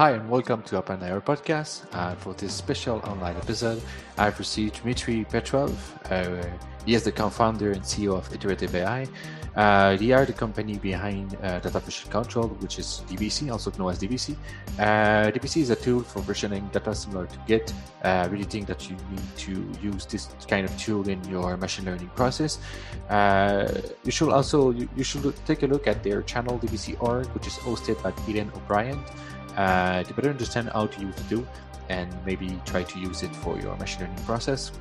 Hi, and welcome to Open Air Podcast. And for this special online episode, I've received Dmitry Petrov. Uh, he is the co-founder and CEO of Iterative AI. Uh, they are the company behind uh, Data Version Control, which is DVC, also known as DVC. Uh, DVC is a tool for versioning data similar to Git. Uh, really think that you need to use this kind of tool in your machine learning process. Uh, you should also you, you, should take a look at their channel DVC.org, which is hosted by Eden O'Brien uh, to better understand how to use the tool and maybe try to use it for your machine learning process.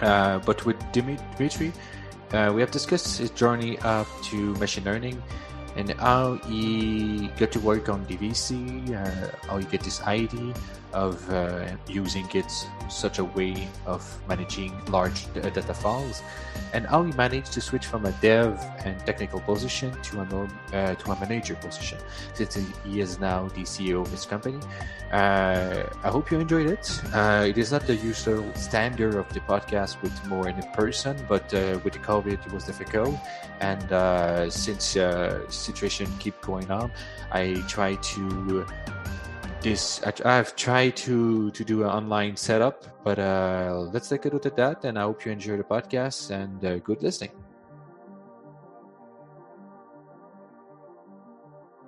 Uh, but with Dimitri, uh, we have discussed his journey up to machine learning and how he got to work on DVC, uh, how he get this idea of uh, using it such a way of managing large data files, and how he managed to switch from a dev and technical position to a norm, uh, to a manager position, since he is now the CEO of his company. Uh, I hope you enjoyed it. Uh, it is not the usual standard of the podcast with more in person, but uh, with the COVID, it was difficult, and uh, since situation keep going on, I try to this I, have tried to to do an online setup, but uh, let's take a look at that. And I hope you enjoy the podcast and uh, good listening.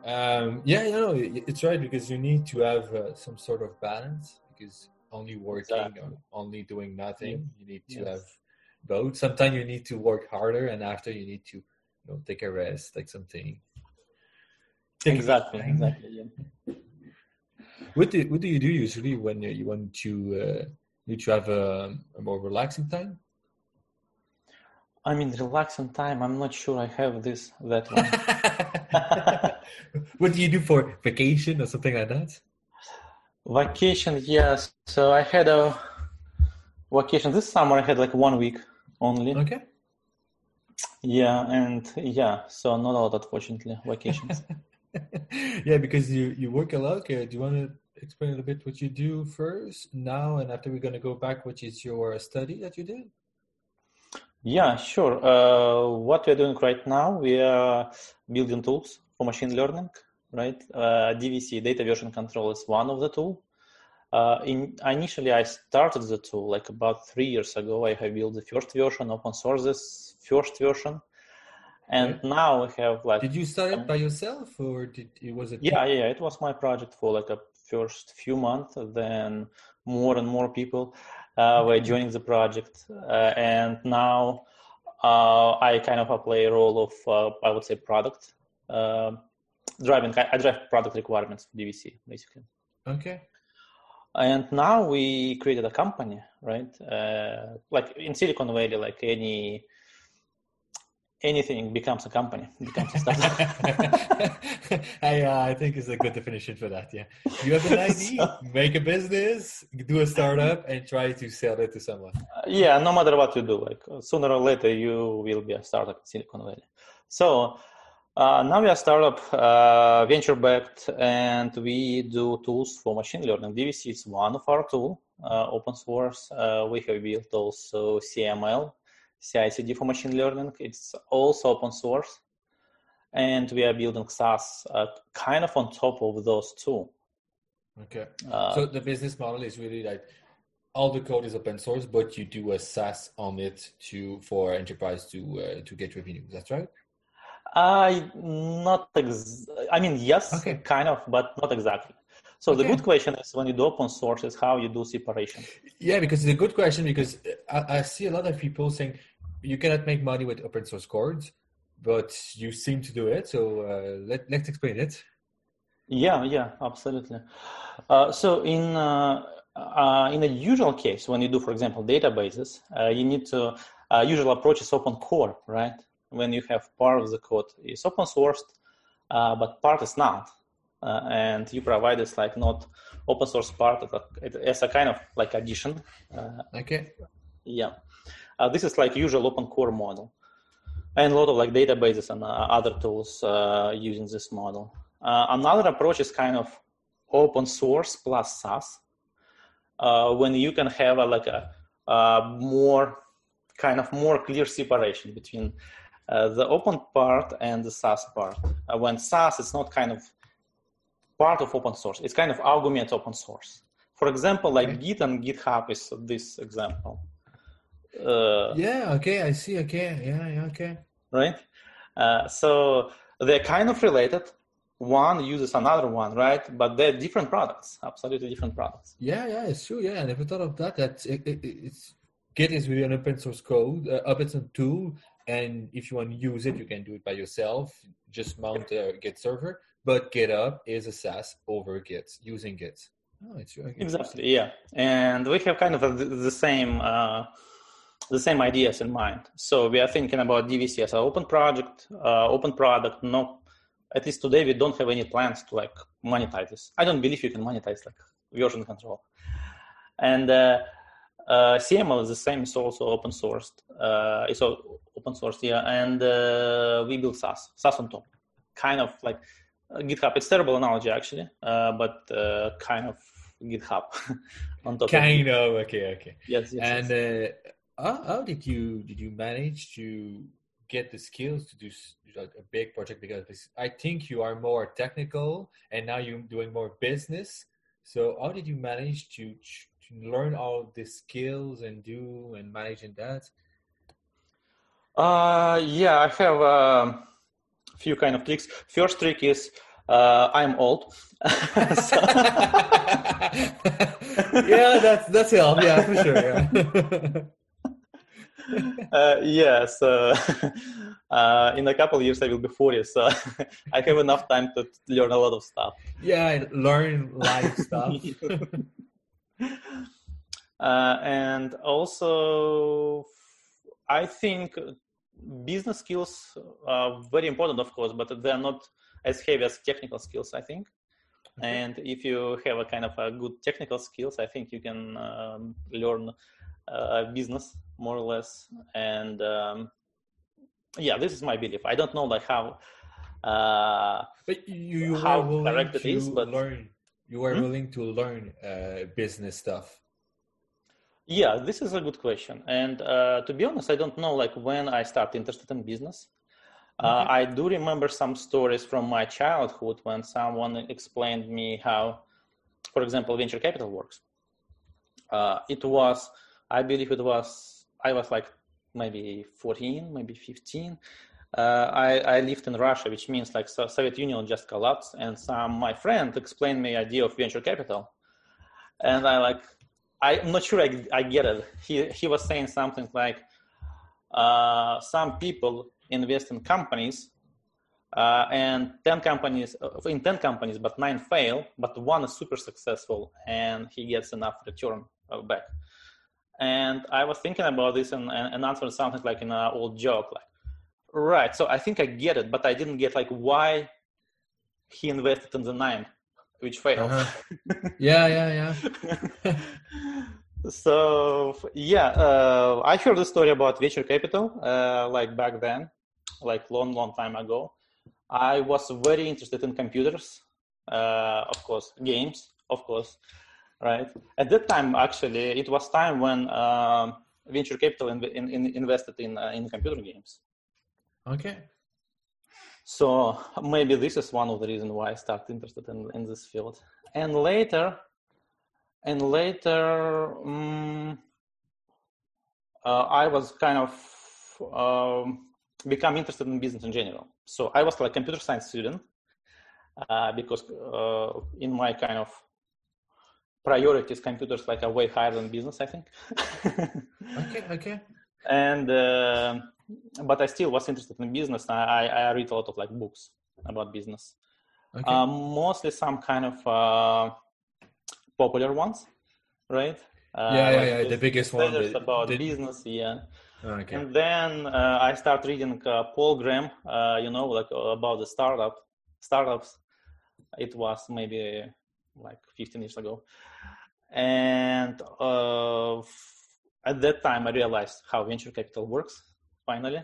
Um, yeah, you know, it's right because you need to have uh, some sort of balance because only working exactly. or only doing nothing, you need to yes. have both. Sometimes you need to work harder, and after you need to you know take a rest, like something. Exactly, exactly. Yeah. What do what do you do usually when you want to uh, need to have a, a more relaxing time? I mean, relaxing time. I'm not sure I have this that one. what do you do for vacation or something like that? Vacation, yes. So I had a vacation this summer. I had like one week only. Okay. Yeah, and yeah, so not a lot, unfortunately, vacations. yeah, because you you work a lot. Okay, do you want to explain a little bit what you do first, now, and after we're going to go back, which is your study that you did? Yeah, sure. Uh, what we're doing right now, we are building tools for machine learning, right? Uh, DVC, data version control, is one of the tool. Uh, in, initially, I started the tool like about three years ago. I have built the first version, open source this first version, and okay. now we have like. Did you start it by yourself, or did it was it? Yeah, yeah, it was my project for like a first few months, then more and more people uh, were joining the project, uh, and now uh, I kind of play a role of uh, I would say product uh, driving. I drive product requirements for DVC basically. Okay. And now we created a company, right? Uh, like in Silicon Valley, like any anything becomes a company, becomes a startup. I, uh, I think it's a good definition for that. Yeah, you have an idea, so, make a business, do a startup, and try to sell it to someone. Uh, yeah, no matter what you do, like sooner or later you will be a startup in Silicon Valley. So uh, now we are startup, uh, venture backed, and we do tools for machine learning. DVC is one of our tool, uh, open source. Uh, we have built also CML, CI/CD for machine learning. It's also open source, and we are building SaaS uh, kind of on top of those two. Okay. Uh, so the business model is really like all the code is open source, but you do a SaaS on it to for enterprise to uh, to get revenue. That's right. I not ex- I mean yes, okay. kind of, but not exactly. So okay. the good question is when you do open source is how you do separation. Yeah, because it's a good question because I, I see a lot of people saying you cannot make money with open source codes, but you seem to do it. So uh, let, let's explain it. Yeah, yeah, absolutely. Uh, so in uh, uh in a usual case, when you do, for example, databases, uh, you need to uh, usual approach is open core, right? When you have part of the code is open sourced, but part is not, and you provide this like not open source part as a kind of like addition. okay. Yeah. Uh, this is like usual open core model. And a lot of like databases and uh, other tools uh, using this model. Uh, another approach is kind of open source plus SaaS, uh, when you can have a, like a, a, more kind of more clear separation between uh, the open part and the SaaS part. when SaaS is not kind of part of open source. It's kind of augment open source. For example, like. Git and GitHub is this example. Uh, Yeah. Okay. I see. Okay. Yeah. Yeah. Okay. right? Uh, so they're kind of related. One uses another one, right? But they're different products, absolutely different products. Yeah. Yeah. It's true. Yeah. I never thought of that. That's it, it, it's Git is really an open source code, uh, open source tool, and if you want to use it, you can do it by yourself. Just mount a Git server. But GitHub is a SaaS over Git using Git. Oh, it's really. Exactly, yeah. And we have kind of a, the same uh, the same ideas in mind. So we are thinking about DVC as an open project, uh, open product. No, at least today we don't have any plans to like monetize this. I don't believe you can monetize like version control. And uh, uh, CML is the same. It's also open sourced. Uh, it's all open sourced, yeah. And uh, we build SaaS, SaaS on top. Kind of like uh, GitHub. It's terrible analogy actually, uh, but uh, kind of GitHub on top. of Kind of. Okay. Okay. Yes, yes. and yes. uh, how, how did you did you manage to get the skills to do a big project? Because I think you are more technical, and now you're doing more business. So how did you manage to to learn all the skills and do and managing that? Uh, yeah, I have a few kind of tricks. First trick is uh, I'm old. So- yeah, that's that's help. Yeah, for sure. Yeah. uh, yes, uh, uh, in a couple of years I will be 40, so I have enough time to learn a lot of stuff. yeah, learn life stuff. uh, and also, I think business skills are very important, of course, but they're not as heavy as technical skills. I think. And if you have a kind of a good technical skills, I think you can um, learn business more or less. And um, yeah, this is my belief. I don't know like how. Uh, But you, you How correct it to is, but- learn. You were Hmm? willing to learn uh, business stuff. Yeah, this is a good question. And uh, to be honest, I don't know like when I started interested in business. Uh, I do remember some stories from my childhood when someone explained me how, for example, venture capital works. Uh, it was, I believe it was, I was like maybe 14, maybe 15. Uh, I, I lived in Russia, which means like so Soviet Union just collapsed, and some my friend explained me idea of venture capital, and I like I'm not sure I, I get it. He he was saying something like, uh, some people invest in companies, uh, and ten companies uh, in ten companies, but nine fail, but one is super successful, and he gets enough return uh, back. And I was thinking about this and, and, and answered something like in an old joke, like, right. So I think I get it, but I didn't get like why he invested in the nine, which failed. Uh-huh. Yeah, yeah, yeah. so yeah uh, i heard a story about venture capital uh, like back then like long long time ago i was very interested in computers uh, of course games of course right at that time actually it was time when um, venture capital in, in, in invested in uh, in computer games Okay. so maybe this is one of the reasons why I started interested in, in this field. And later, and later, um, uh, I was kind of um, become interested in business in general. So I was like computer science student uh, because uh, in my kind of priorities, computers like are way higher than business, I think. Okay, okay. and uh, but I still was interested in business. I, I read a lot of like books about business, Okay. uh, mostly some kind of uh, popular ones, right? Uh, yeah, yeah, like yeah. The biggest one. the- about the- business, yeah. Okay. And then uh, I start reading uh, Paul Graham, uh, you know, like about the startup startups. It was maybe like 15 years ago, and uh, at that time I realized how venture capital works. Finally,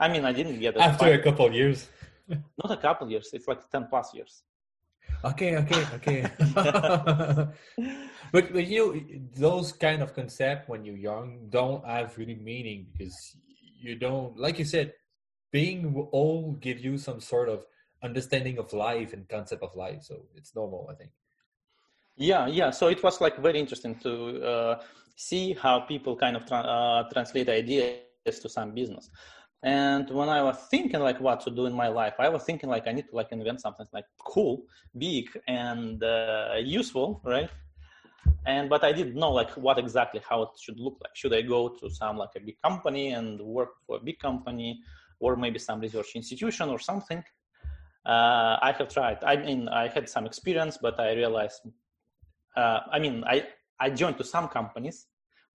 I mean, I didn't get it After fin- a couple of years. not a couple years. It's like 10 plus years. Okay, okay, okay. but but you those kind of concept when you're young don't have really meaning because you don't like you said being old give you some sort of understanding of life and concept of life. So it's normal, I think. Yeah, yeah. So it was like very interesting to uh, see how people kind of tra- uh, translate ideas to some business. And when I was thinking like what to do in my life, I was thinking like I need to like invent something like cool, big, and uh, useful, right? And but I didn't know like what exactly how it should look like. Should I go to some like a big company and work for a big company, or maybe some research institution or something? Uh, I have tried. I mean, I had some experience, but I realized. Uh, I mean, I I joined to some companies,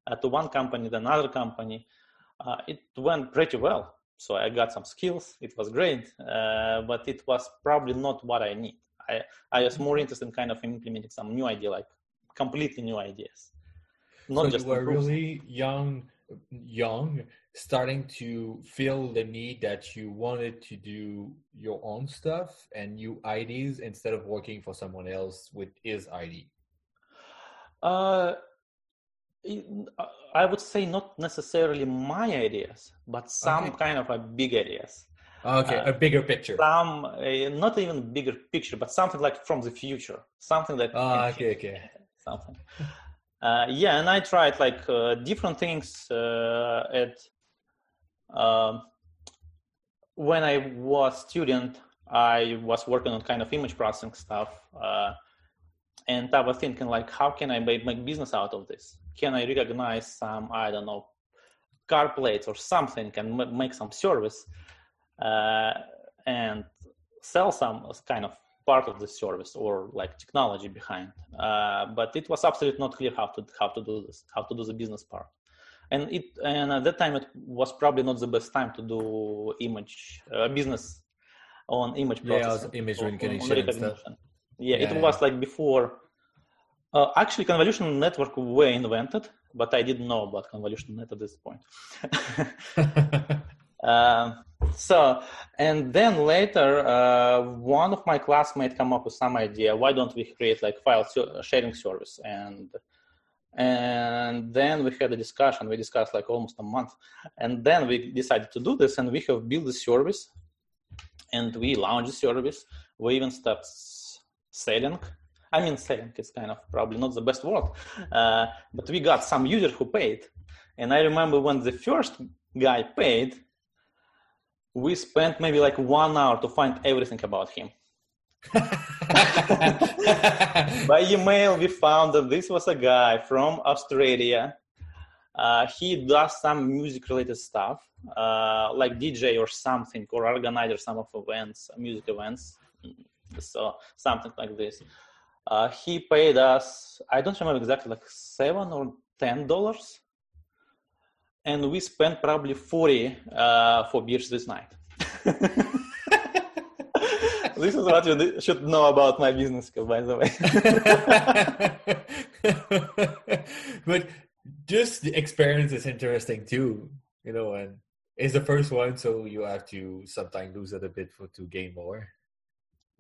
uh, to one company, then another company. Uh, it went pretty well. So I got some skills. It was great, uh, but it was probably not what I need. I I was more interested in kind of implementing some new idea, like completely new ideas. Not so just you were really young, young, starting to feel the need that you wanted to do your own stuff and new ideas instead of working for someone else with his idea. Uh, I would say not necessarily my ideas, but some okay. kind of a big ideas. Okay, uh, a bigger picture. Some, uh, not even bigger picture, but something like from the future, something that. Oh, okay, okay. Something. Uh, yeah, and I tried like uh, different things uh, at. Um, when I was student, I was working on kind of image processing stuff uh, and I was thinking like, how can I make, business out of this? Can I recognize some, I don't know, car plates or something and m- make some service uh, and sell some kind of part of the service or like technology behind. Uh, but it was absolutely not clear how to how to do this, how to do the business part. And it and at that time it was probably not the best time to do image uh, business on image processing. Yeah, image recognition. Yeah, yeah, it was like before. Uh, actually, convolutional network were invented, but I didn't know about convolutional net at this point. uh, so, and then later, uh, one of my classmates come up with some idea. Why don't we create like file sharing service? And and then we had a discussion. We discussed like almost a month, and then we decided to do this. And we have built the service, and we launched the service. We even started selling. I mean, selling is kind of probably not the best word, uh, but we got some user who paid. And I remember when the first guy paid, we spent maybe like one hour to find everything about him. By email, we found that this was a guy from Australia. Uh, he does some music related stuff, uh, like DJ or something, or organizer some of events, music events so something like this. Uh, he paid us, I don't remember exactly, like seven or ten dollars, and we spent probably forty uh, for beers this night. this is what you should know about my business, by the way. but just the experience is interesting too, you know, and it's the first one, so you have to sometimes lose it a bit for to gain more.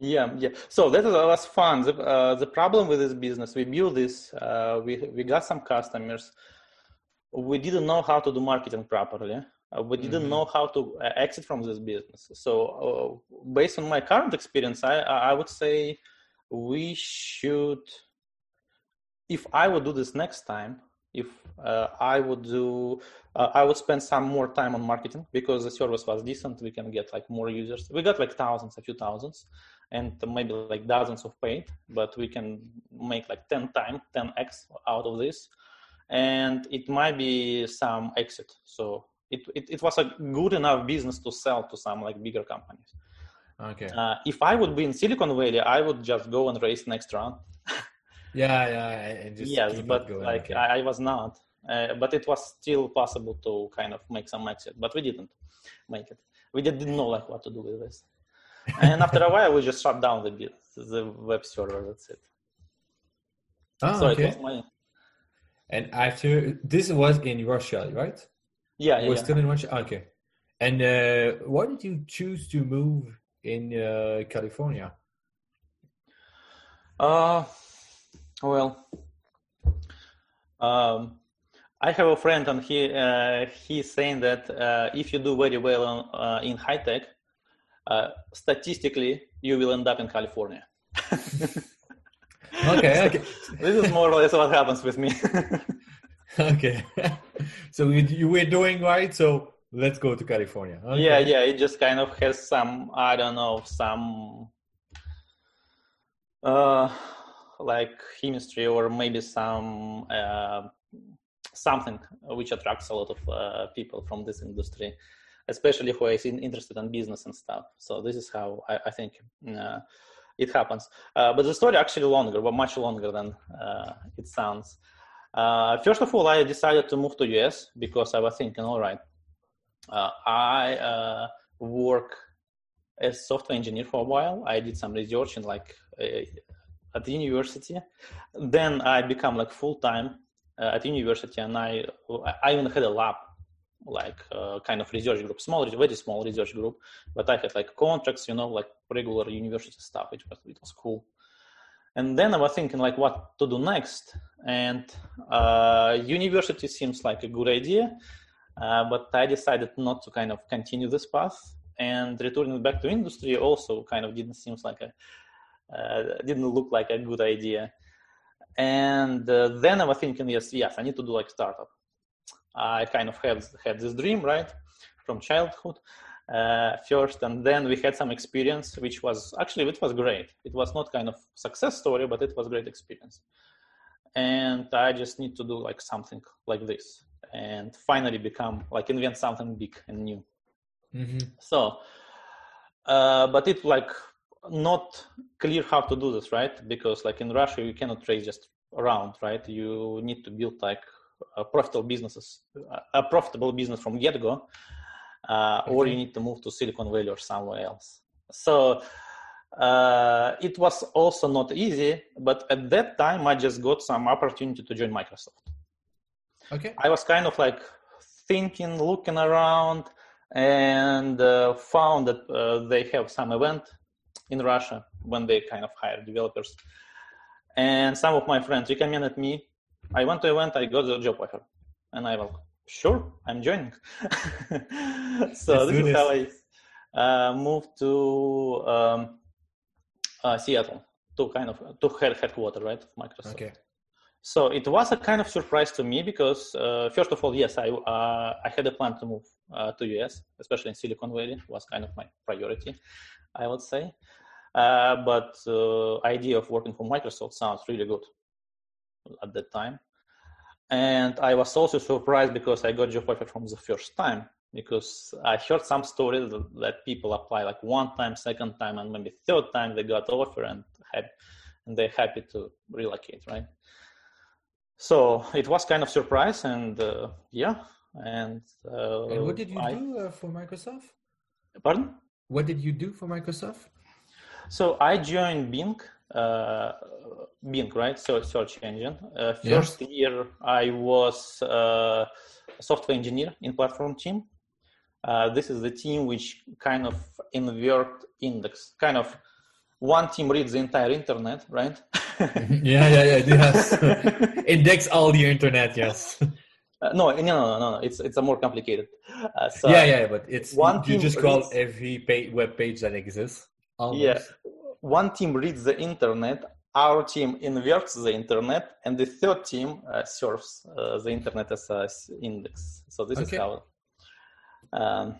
Yeah, yeah. So that was fun. The, uh, the problem with this business, we built this, uh, we we got some customers. We didn't know how to do marketing properly. Uh, we didn't mm-hmm. know how to uh, exit from this business. So, uh, based on my current experience, I I would say we should. If I would do this next time, if uh, I would do, uh, I would spend some more time on marketing because the service was decent. We can get like more users. We got like thousands, a few thousands, and maybe like dozens of paid, but we can make like 10 times, 10x out of this. And it might be some exit. So it, it, it was a good enough business to sell to some like bigger companies. Okay. Uh, if I would be in Silicon Valley, I would just go and raise next round. Yeah, yeah, and just yes, but like okay. I, I, was not. Uh, but it was still possible to kind of make some exit, but we didn't make it. We didn't know like what to do with this and after a while we just shut down the the web server that's it oh, so okay. it was my and after this was in russia right yeah, yeah was yeah. still in russia okay and uh, why did you choose to move in uh, california uh well um I have a friend, and he uh, he's saying that uh, if you do very well on, uh, in high tech, uh, statistically you will end up in California. okay, okay. this is more or less what happens with me. okay. so you, you were doing right, so let's go to California. Okay. Yeah, yeah. It just kind of has some, I don't know, some uh, like chemistry or maybe some uh, something which attracts a lot of uh, people from this industry, especially who is in, interested in business and stuff. So this is how I, I think uh, it happens. Uh, but the story actually longer, but much longer than uh, it sounds. Uh, first of all, I decided to move to US because I was thinking, all right, I work as software engineer for a while. I did some research in like at the university. Then I become like full time uh, at university, and I I even had a lab, like uh, kind of research group, small, very small research group. But I had like contracts, you know, like regular university stuff. It was it was cool. And then I was thinking like what to do next, and uh, university seems like a good idea, uh, but I decided not to kind of continue this path. And returning back to industry also kind of didn't seem like a didn't look like a good idea. And uh, then I was thinking, yes, yes, I need to do like startup. I kind of had had this dream, right, from childhood uh, first, and then we had some experience, which was actually it was great. It was not kind of success story, but it was great experience. And I just need to do like something like this, and finally become like invent something big and new. Mm-hmm. So, uh, but it like not clear how to do this, right? Because like in Russia, you cannot trade just around, right? You need to build like a profitable businesses, a profitable business from get go, uh, okay. or you need to move to Silicon Valley or somewhere else. So uh, it was also not easy, but at that time I just got some opportunity to join Microsoft. Okay. I was kind of like thinking, looking around, and uh, found that uh, they have some event in Russia when they kind of hire developers. And some of my friends recommended me. I went to event, I got the job offer, and I was sure I'm joining. so this is how I uh, moved to um, uh, Seattle to kind of to head headquarters, right, of Microsoft. Okay. So it was a kind of surprise to me because uh, first of all, yes, I uh, I had a plan to move uh, to US, especially in Silicon Valley, was kind of my priority, I would say. Uh, but uh, idea of working for Microsoft sounds really good at that time. And I was also surprised because I got job offer from the first time because I heard some stories that people apply like one time, second time, and maybe third time they got offer and have, and they're happy to relocate, right? So it was kind of surprise, and uh, yeah, and, uh, and what did you I, do uh, for Microsoft? Pardon? What did you do for Microsoft? So I joined Bing, uh, Bing, right? So search engine. Uh, first yeah. year I was uh, a software engineer in platform team. Uh, this is the team which kind of invert index, kind of one team reads the entire internet, right? yeah, yeah, yeah. Yes. index all the internet. Yes. Uh, no, no, no, no, no. It's it's a more complicated. Uh, so yeah, yeah, but it's one. You just call every page, web page that exists. Almost. Yeah, one team reads the internet, our team inverts the internet, and the third team uh, serves uh, the internet as an index. So this okay. is how um,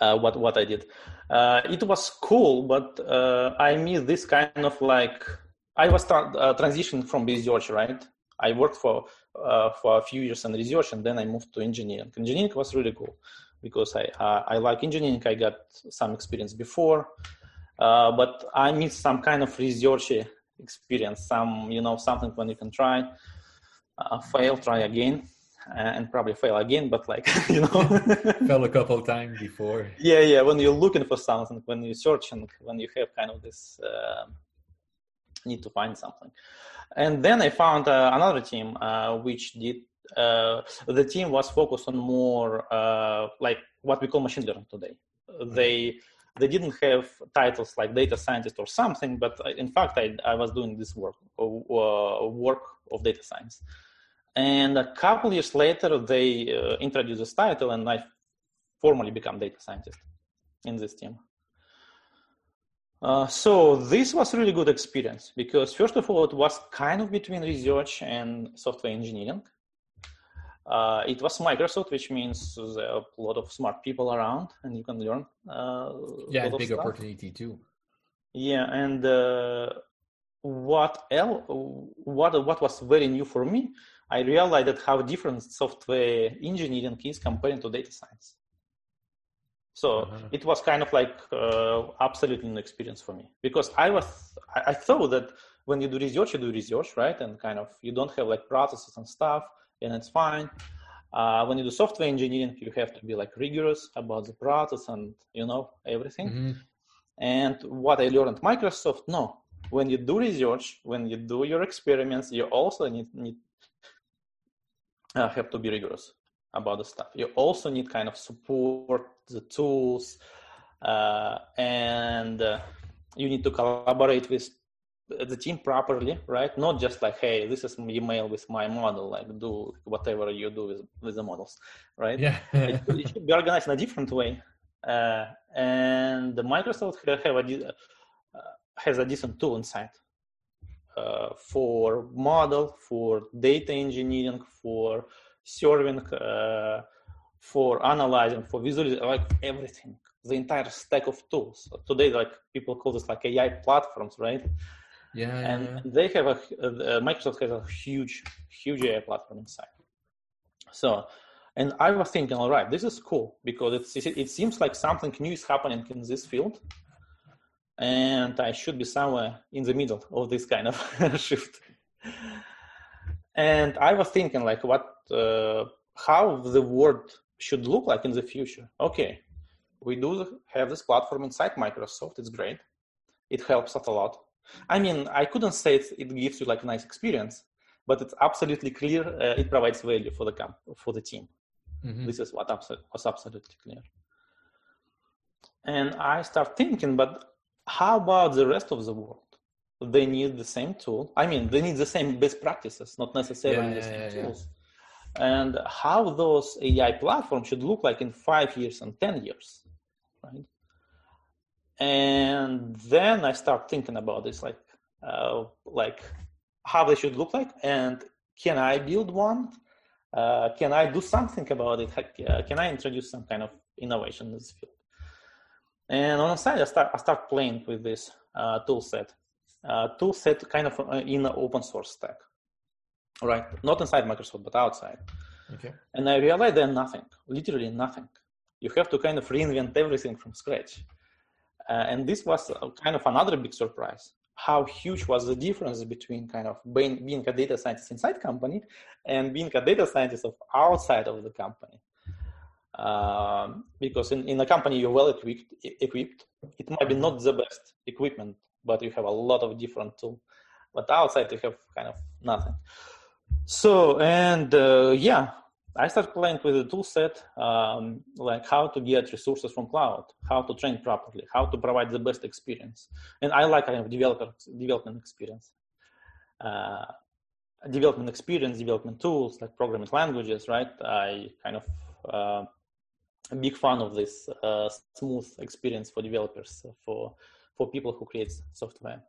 uh, what what I did. Uh, it was cool, but uh, I miss this kind of like I was tra- uh, transitioning from research, right? I worked for for a few years in research, and then I moved to engineering. Engineering was really cool because I I like engineering. I got some experience before. Uh, but I need some kind of research experience, some you know something when you can try, uh, fail, try again, uh, and probably fail again. But like you know, fell a couple times before. Yeah, yeah. When you're looking for something, when you're searching, when you have kind of this uh, need to find something, and then I found uh, another team which did. the team was focused on more like what we call machine learning today. They they didn't have titles like data scientist or something, but in fact, I, I was doing this work, uh, work of data science. And a couple years later, they uh, introduced this title, and I formally become data scientist in this team. Uh, so this was really good experience because first of all, it was kind of between research and software engineering. Uh, it was Microsoft, which means there are a lot of smart people around, and you can learn. Uh, yeah, big stuff. opportunity too. Yeah, and uh, what else? What what was very new for me? I realized that how different software engineering is compared to data science. So uh-huh. it was kind of like uh, absolutely new experience for me because I was I, I, thought that when you do research, you do research, right? And kind of you don't have like processes and stuff, and it's fine. Uh, when you do software engineering, you have to be like rigorous about the process and you know everything. Mm-hmm. And what I learned at Microsoft, no, when you do research, when you do your experiments, you also need, need uh, have to be rigorous about the stuff. You also need kind of support the tools, uh, and uh, you need to collaborate with the team properly, right? Not just like, hey, this is email with my model, like do whatever you do with, with the models, right? Yeah. it, it, should be organized in a different way. Uh, and Microsoft have a, uh, has a decent tool inside uh, for model, for data engineering, for serving, uh, for analyzing, for visualizing, like everything, the entire stack of tools. Today, like people call this like AI platforms, right? Yeah. And yeah. they have a uh, Microsoft has a huge, huge AI platform inside. So, and I was thinking, all right, this is cool because it, it seems like something new is happening in this field, and I should be somewhere in the middle of this kind of shift. And I was thinking, like, what, uh, how the world should look like in the future. Okay, we do have this platform inside Microsoft. It's great. It helps us a lot. I mean, I couldn't say it, it gives you like a nice experience, but it's absolutely clear. Uh, it provides value for the camp for the team. Mm-hmm. This is what abso- was absolutely clear. And I start thinking, but how about the rest of the world? They need the same tool. I mean, they need the same best practices, not necessarily yeah, the same yeah, tools. Yeah. And how those AI platforms should look like in five years and ten years, right? And then I start thinking about this, like, uh, like how they should look like, and can I build one? Uh, can I do something about it? Uh, can I introduce some kind of innovation in this field? And on the side, I start I start playing with this uh, tool set, uh, tool set kind of uh, in an open source stack, right? Not inside Microsoft, but outside. Okay. And I realized there's nothing, literally nothing. You have to kind of reinvent everything from scratch. Uh, and this was kind of another big surprise. How huge was the difference between kind of being, being a data scientist inside company and being a data scientist of outside of the company? Um, because in, in a company you're well equipped, equipped, it might be not the best equipment, but you have a lot of different tools. But outside you have kind of nothing. So and uh, yeah, I started playing with the tool set, um, like how to get resources from cloud, how to train properly, how to provide the best experience. And I like kind of developer development experience. Uh, development experience, development tools like programming languages, right? I kind of uh, a big fan of this uh, smooth experience for developers for for people who create software.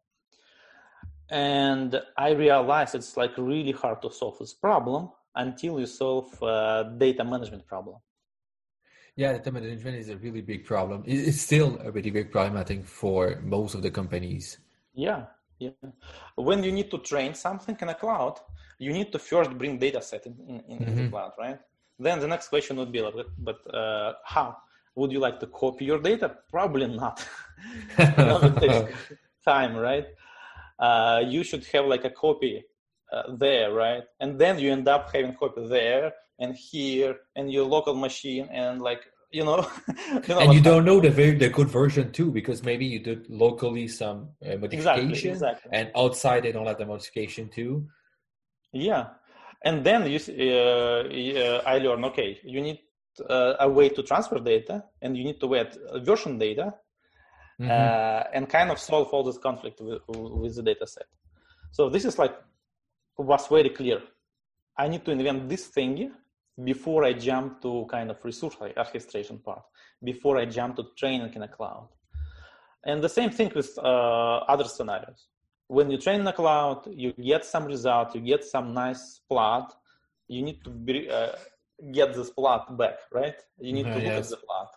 And i realized it's like really hard to solve this problem until you solve data management problem. Yeah data management is a really big problem. It's still a really big problem i think for most of the companies. Yeah yeah. When you need to train something in a cloud you need to first bring data set in, in, in mm-hmm. the cloud right? Then the next question would be, like, but uh, how? Would you like to copy your data? Probably not. time, right? Uh, you should have like a copy uh, there, right? And then you end up having copy there and here and your local machine and like you know, you know and you don't know the very the good version too because maybe you did locally some uh, modification exactly, exactly. and outside they don't have the modification too yeah and then you, uh, I learn, okay, you need uh, a way to transfer data and you need to wait version data mm-hmm. uh, and kind of solve all this conflict with, with the data set. So this is like, was very clear. I need to invent this thing before I jump to kind of resource orchestration part, before I jump to training in a cloud. And the same thing with uh, other scenarios. When you train in the cloud, you get some result, you get some nice plot. You need to be, uh, get this plot back, right? You need to look yes. at the plot.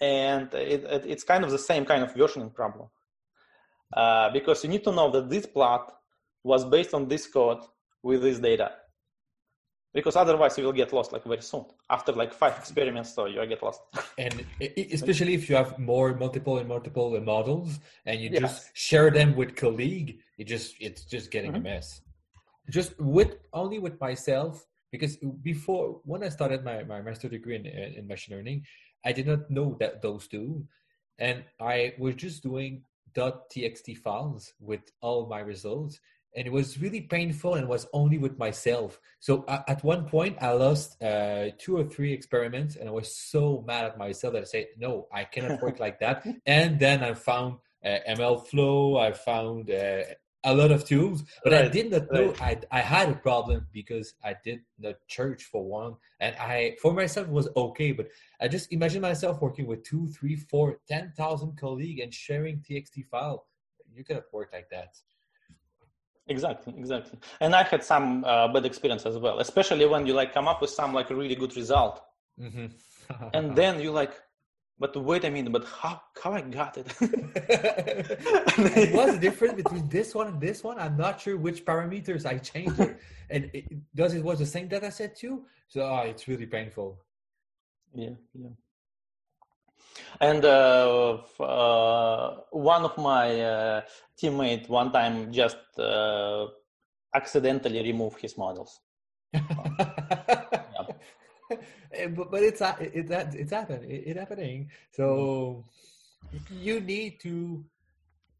And it, it, it's kind of the same kind of versioning problem. Uh, because you need to know that this plot was based on this code with this data because otherwise you will get lost like very soon after like five experiments so you get lost and especially if you have more multiple and multiple models and you yes. just share them with colleague it just it's just getting mm-hmm. a mess just with only with myself because before when i started my, my master degree in, in machine learning i did not know that those two. And i was just doing .txt files with all my results. And it was really painful and was only with myself. So uh, at one point i lost uh, two or three experiments and i was so mad at myself that i said no i cannot work like that. And then i found uh, mlflow i found uh, a lot of tools but right. i did not know right. I, I had a problem because i did the church for one and i for myself was okay but i just imagine myself working with two three four ten thousand colleagues and sharing txt file you cannot work like that exactly exactly and i had some uh, bad experience as well especially when you like come up with some like a really good result mm-hmm. and then you like but wait a minute but how how i got it? What's the difference between this one and this one? I'm not sure which parameters i changed it. And it, does it was the same data set too? So oh, it's really painful. Yeah yeah. And uh, uh, one of my uh, teammate one time just uh, accidentally removed his models. yeah. Eh, but, but it's it, it's it's happening. It's happening. So you need to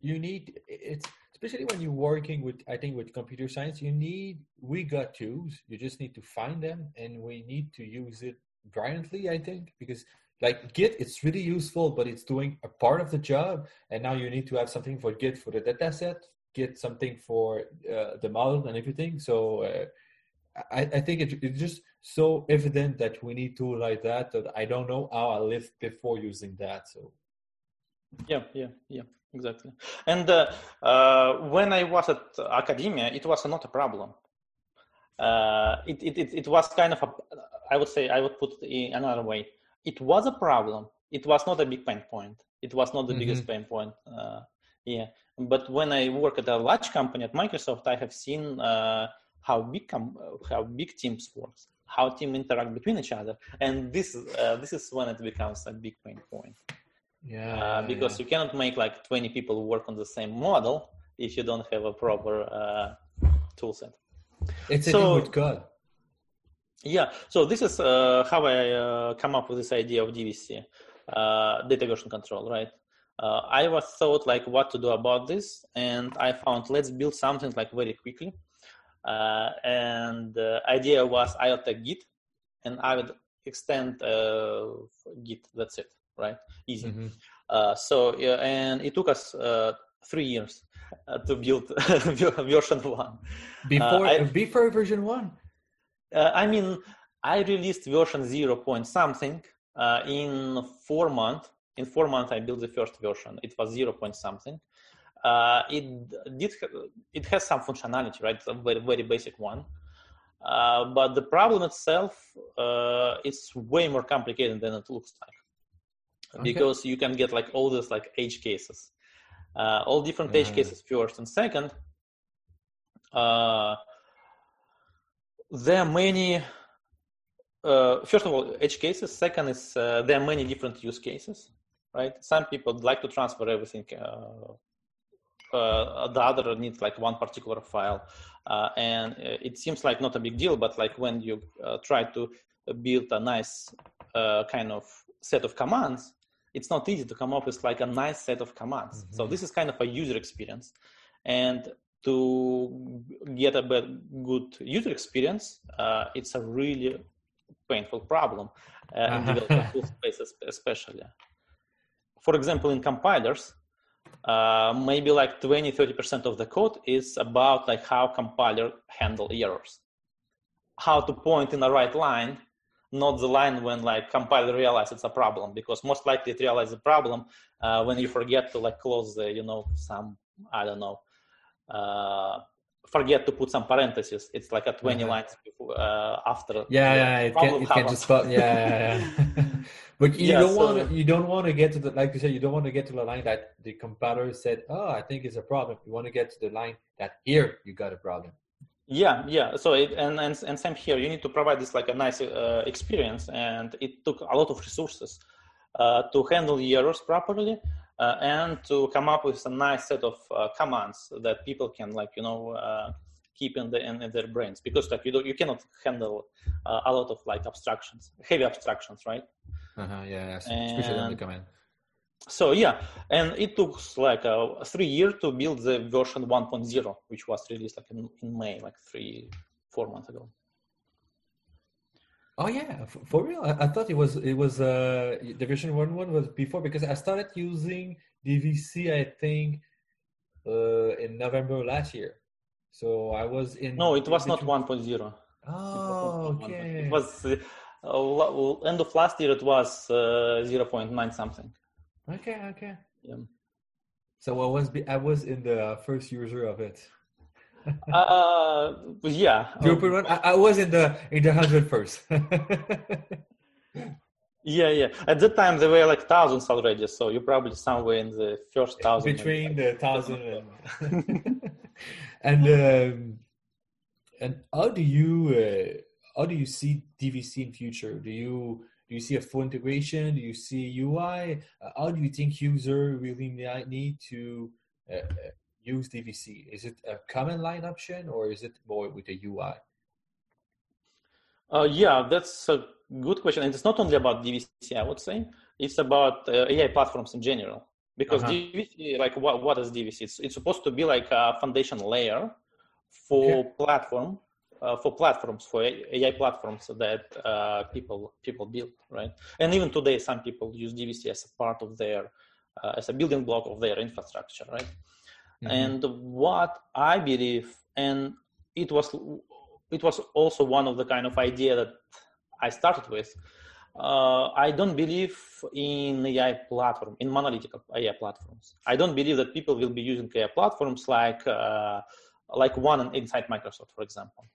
you need it's especially when you're working with i think with computer science you need we got tools you just need to find them and we need to use it brilliantly i think because like git it's really useful but it's doing a part of the job and now you need to have something for git for the data set get something for uh, the model and everything so uh, I, I think it, it's just so evident that we need tool like that that i don't know how i lived before using that so yeah yeah yeah exactly and uh, uh when i was at academia it was not a problem uh, it, it, it, it was kind of a i would say i would put it in another way it was a problem. It was not a big pain point. It was not the mm-hmm. biggest pain point. Uh, yeah, but when I work at a large company at Microsoft, I have seen uh, how big com- how big teams works, how team interact between each other, and this uh, this is when it becomes a big pain point. Yeah, uh, because yeah. you cannot make like 20 people work on the same model if you don't have a proper uh, tool set. It's so, a with code. Yeah, so this is uh, how I uh, come up with this idea of DVC, uh, data version control, right? Uh, I was thought like what to do about this, and I found let's build something like very quickly. Uh, and the idea was I would take Git, and I would extend uh, Git. That's it, right? Easy. Mm-hmm. so yeah, and it took us three years to build version one. Before I, before version one uh, I mean, I released version 0 point something uh, in four months. In four months, I built the first version. It was 0 point something. Uh, it did it has some functionality, right? It's a very very basic one. Uh, but the problem itself uh, is way more complicated than it looks like okay. because you can get like all these like edge cases uh, all different edge cases first and second uh, there are many uh, first of all edge cases second is uh, there are many different use cases right some people like to transfer everything the other needs like one particular file uh, and uh, it seems like not a big deal but like when you try to build a nice kind of set of commands it's not easy to come up with like a nice set of commands mm-hmm. so this is kind of a user experience and to get a good user experience, uh, it's a really painful problem uh, in development spaces, especially. For example, in compilers, uh, maybe like 20 30% of the code is about like how compiler handle errors. How to point in the right line not the line when like compiler realizes it's a problem because most likely it realizes a problem uh, when you forget to like close the you know some I don't know uh, forget to put some parentheses. It's like a 20 mm-hmm. lines before, uh, after. Yeah, yeah, it can, it can just stop. Yeah, yeah, yeah. but you yeah, don't so, want to. You don't want to get to the like you said. You don't want to get to the line that the compiler said, "Oh, I think it's a problem." You want to get to the line that here you got a problem. Yeah, yeah. So it, and and and same here. You need to provide this like a nice uh, experience, and it took a lot of resources uh, to handle the errors properly uh, and to come up with a nice set of uh, commands that people can like you know uh, keep in, the, in, in, their brains. Because like you do, you cannot handle uh, a lot of like abstractions heavy abstractions right? Uh-huh, yeah, especially on the command. So yeah. And it took like uh, three years to build the version 1.0 which was released like in, in may like three four months ago Oh yeah, for, for real. I, I, thought it was it was uh division one one was before because I started using DVC I think uh in November last year. So I was in. No, it was not 1.0. Oh, it okay. It was uh, end of last year. It was uh, 0.9 something. Okay, okay. Yeah. So I was I was in the first user of it uh, yeah. Zero point one. I, I was in the in the hundred first. yeah, yeah. At that time, there were like thousands already, so you're probably somewhere in the first thousand. Between the thousand and and um, and how do you uh, how do you see DVC in future? Do you do you see a full integration? Do you see UI? Uh, how do you think user really need to uh, use DVC? Is it a command line option or is it more with a UI? Uh, yeah, that's a good question. And it's not only about DVC, I would say. It's about uh, AI platforms in general. Because uh-huh. DVC, like what, what is DVC? It's, it's supposed to be like a foundation layer for okay. platform, uh, for platforms, for AI platforms that uh, people people build, right? And even today, some people use DVC as a part of their, uh, as a building block of their infrastructure, right? Mm-hmm. And what I believe, and it was it was also one of the kind of idea that I started with. Uh, I don't believe in AI platform, in monolithic AI platforms. I don't believe that people will be using AI platforms like uh, like one inside Microsoft, for example.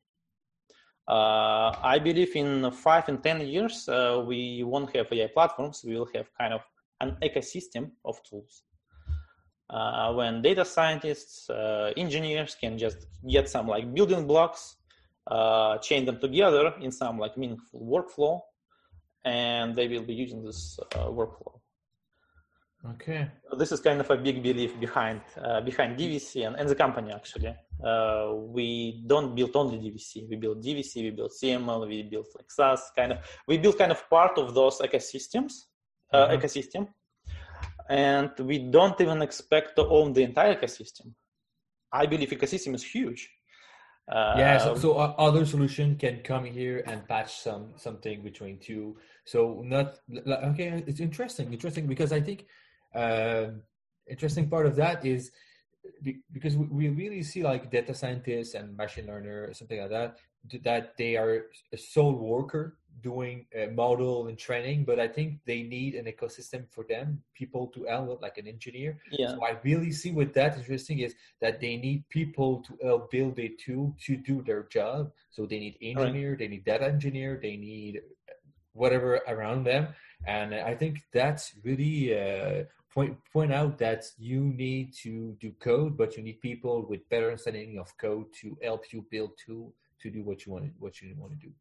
Uh, I believe in five and ten years uh, we won't have AI platforms. We will have kind of an ecosystem of tools uh, when data scientists, uh, engineers can just get some like building blocks, uh, chain them together in some like meaningful workflow, and they will be using this uh, workflow. Okay. This is kind of a big belief behind uh, behind DVC and, and the company actually. Uh, we don't build only DVC. We build DVC, we build CML, we build like SaaS kind of. We build kind of part of those ecosystems, mm-hmm. ecosystem and we don't even expect to own the entire ecosystem. I believe ecosystem is huge. Uh, yeah, so, so other solution can come here and patch some something between two. So not okay. It's interesting, interesting because I think uh, interesting part of that is because we really see like data scientists and machine learner something like that that they are a sole worker doing a model and training, but I think they need an ecosystem for them, people to help, like an engineer. Yeah. So I really see what that interesting is that they need people to help build a tool to do their job. So they need engineer, right. they need data engineer, they need whatever around them. And I think that's really uh, point point out that you need to do code, but you need people with better understanding of code to help you build tool to do what you want what you want to do.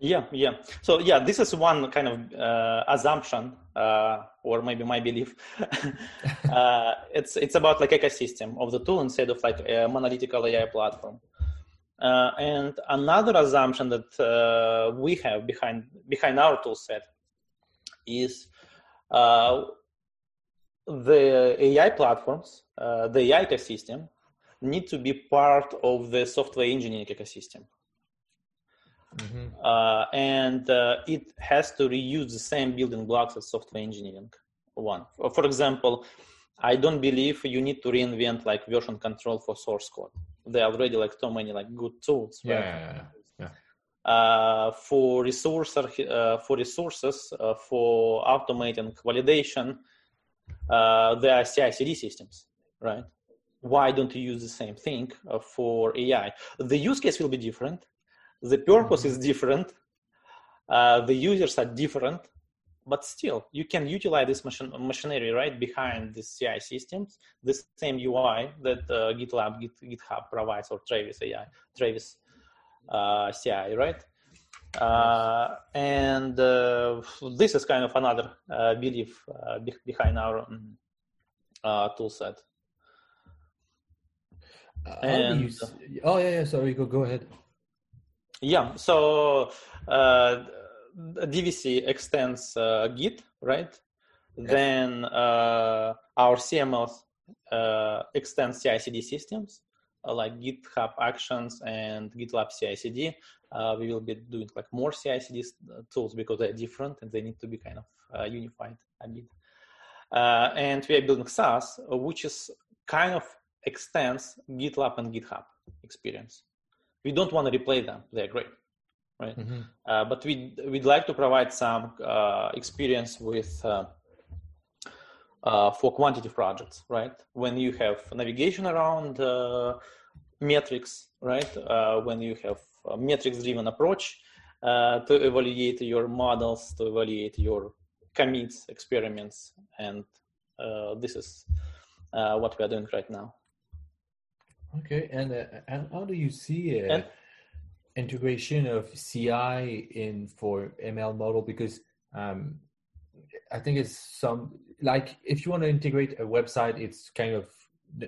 Yeah, yeah. So yeah, this is one kind of uh, assumption, uh, or maybe my belief. uh, it's it's about like ecosystem of the tool instead of like a monolithic AI platform. Uh, and another assumption that uh, we have behind behind our tool set is uh, the AI platforms, the AI ecosystem, need to be part of the software engineering ecosystem. Mm-hmm. Uh, and uh, it has to reuse the same building blocks as software engineering one. For example, I don't believe you need to reinvent like version control for source code. There are already like so many like good tools. Yeah, right? yeah, yeah, uh, for resource uh, for resources uh, for automating validation, uh, there are CI/CD systems, right? Why don't you use the same thing uh, for AI? The use case will be different, the purpose mm-hmm. is different, uh, the users are different, but still you can utilize this machine, machinery right behind the CI systems, the same UI that uh, GitLab, Git, GitHub provides or Travis AI, Travis uh, CI, right? Uh, and uh, this is kind of another uh, belief uh, be- behind our um, tool set. And, oh yeah, yeah. Sorry, go go ahead. Yeah. So DVC extends uh, Git, right? Yes. Then uh, our CML uh, extends CI/CD systems like GitHub Actions and GitLab CI/CD. we will be doing like more CI/CD tools because they're different and they need to be kind of unified a bit. and we are building SaaS, which is kind of extends GitLab and GitHub experience. We don't want to replace them; they're great right? Mm-hmm. Uh, but we we'd like to provide some uh, experience with uh, uh for quantitative projects, right? When you have navigation around uh, metrics, right? Uh, when you have metrics-driven approach to evaluate your models, to evaluate your commits, experiments, and this is what we are doing right now. Okay, and and how do you see it? And, integration of CI in for ML model because um, I think it's some like if you want to integrate a website, it's kind of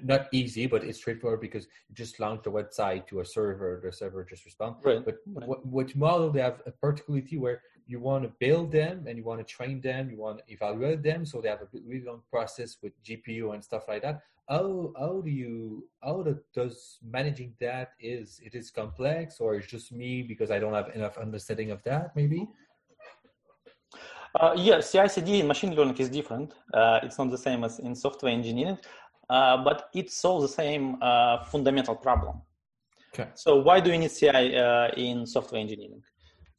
not easy, but it's straightforward because you just launch the website to a server, the server just responds. Right. But right. What, model they have a particularity where you want to build them and you want to train them, you want to evaluate them, so they have a really long process with GPU and stuff like that how how do you how does managing that is it is complex or it's just me because I don't have enough understanding of that maybe? Uh, yeah, CI/CD in machine learning is different. Uh, it's not the same as in software engineering, uh, but it solves the same uh, fundamental problem. Okay. So why do you need CI uh, in software engineering?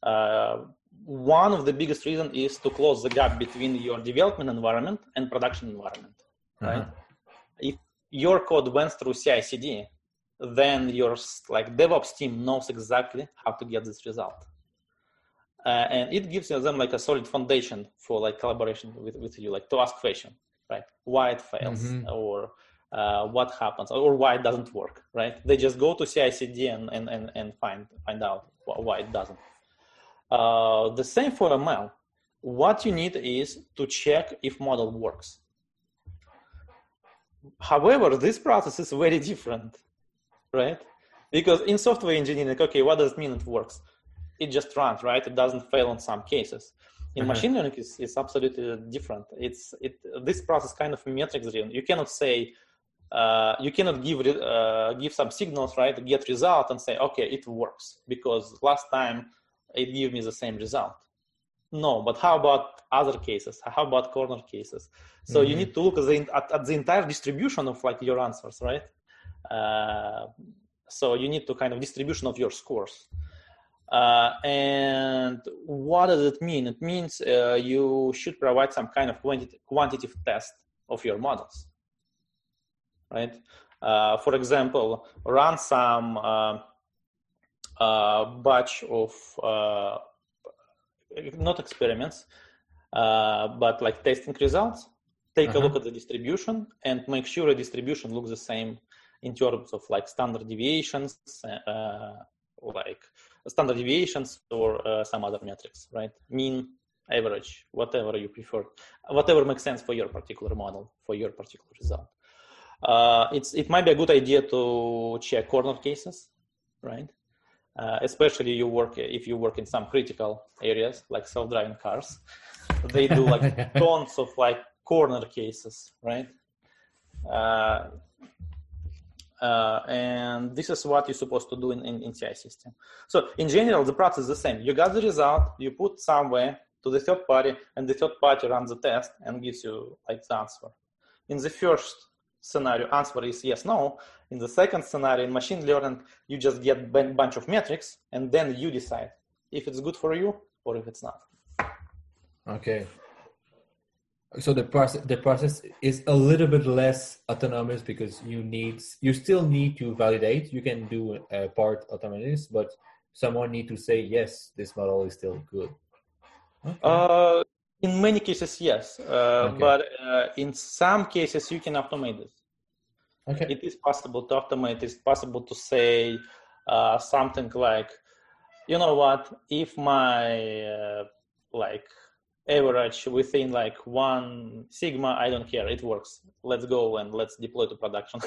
Uh, one of the biggest reasons is to close the gap between your development environment and production environment, right? Uh-huh if your code went through CI/CD, then your like DevOps team knows exactly how to get this result, uh, and it gives them like a solid foundation for like collaboration with, with you, like to ask question, right? Why it fails mm-hmm. or uh, what happens or why it doesn't work, right? They just go to CI/CD and and and, and find find out why it doesn't. Uh, the same for ML. What you need is to check if model works However, this process is very different, right? Because in software engineering, okay, what does it mean it works? It just runs, right? It doesn't fail in some cases. In uh-huh. machine learning, it's, it's absolutely different. It's it this process kind of metrics driven. You cannot say uh, you cannot give uh, give some signals, right? Get result and say, okay, it works because last time it gave me the same result. No, but how about other cases? How about corner cases? So mm-hmm. you need to look at the, at, at the, entire distribution of like your answers, right? Uh, so you need to kind of distribution of your scores. Uh, and what does it mean? It means uh, you should provide some kind of quanti- quantitative test of your models, right? Uh, for example, run some uh, uh, batch of not experiments, uh, but like testing results. Take uh-huh. a look at the distribution and make sure the distribution looks the same in terms of like standard deviations, uh, like standard deviations or uh, some other metrics, right? Mean, average, whatever you prefer, whatever makes sense for your particular model, for your particular result. Uh, it's it might be a good idea to check corner cases, right? Uh, especially you work if you work in some critical areas like self-driving cars they do like tons of like corner cases right uh, uh, and this is what you're supposed to do in, in, in CI system. So in general, the process is the same. You got the result, you put somewhere to the third party, and the third party runs the test and gives you like the answer. In the first scenario, answer is yes, no. In the second scenario, in machine learning, you just get a bunch of metrics and then you decide if it's good for you or if it's not. Okay. So the process the process is a little bit less autonomous because you need you still need to validate. You can do a part autonomous, but someone need to say yes, this model is still good. Okay. Uh, in many cases, yes, uh, okay. but uh, in some cases you can automate this. Okay. It is possible to automate. It's possible to say uh, something like, you know what, if my uh, like average within like one sigma, I don't care, it works. Let's go and let's deploy to production.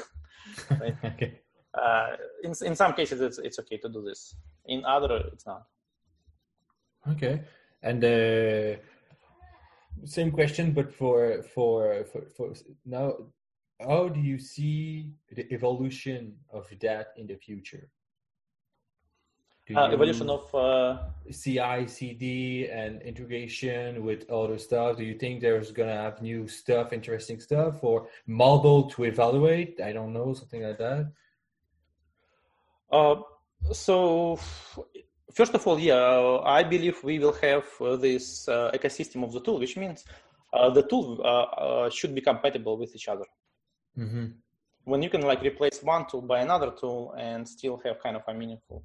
okay. Uh, in in some cases, it's it's okay to do this. In other, it's not. Okay, and uh, same question, but for for for, for now, how do you see the evolution of that in the future? Uh, evolution of uh... CI, CD, and integration with other stuff. Do you think there's gonna have new stuff, interesting stuff, or model to evaluate? I don't know, something like that. Uh, so first of all, yeah, I believe we will have uh, this uh, ecosystem of the tool, which means uh, the tool uh, should be compatible with each other. Mm-hmm. When you can like replace one tool by another tool and still have kind of a meaningful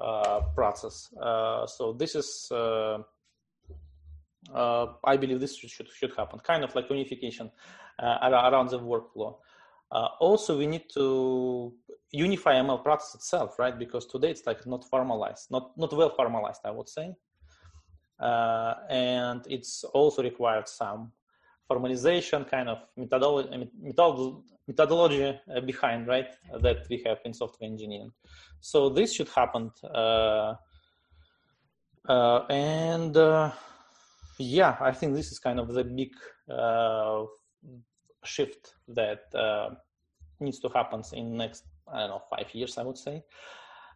uh, process. Uh, so this is, uh, I believe this should, should happen, kind of like unification around the workflow. also, we need to unify ML process itself, right? Because today it's like not formalized, not not well formalized, I would say. Uh, and it's also required some formalization kind of methodology, methodology behind, right, that we have in software engineering. So this should happen. Uh, uh, and uh, yeah, I think this is kind of the big uh, shift that uh, needs to happen in next, I don't know, five years, I would say.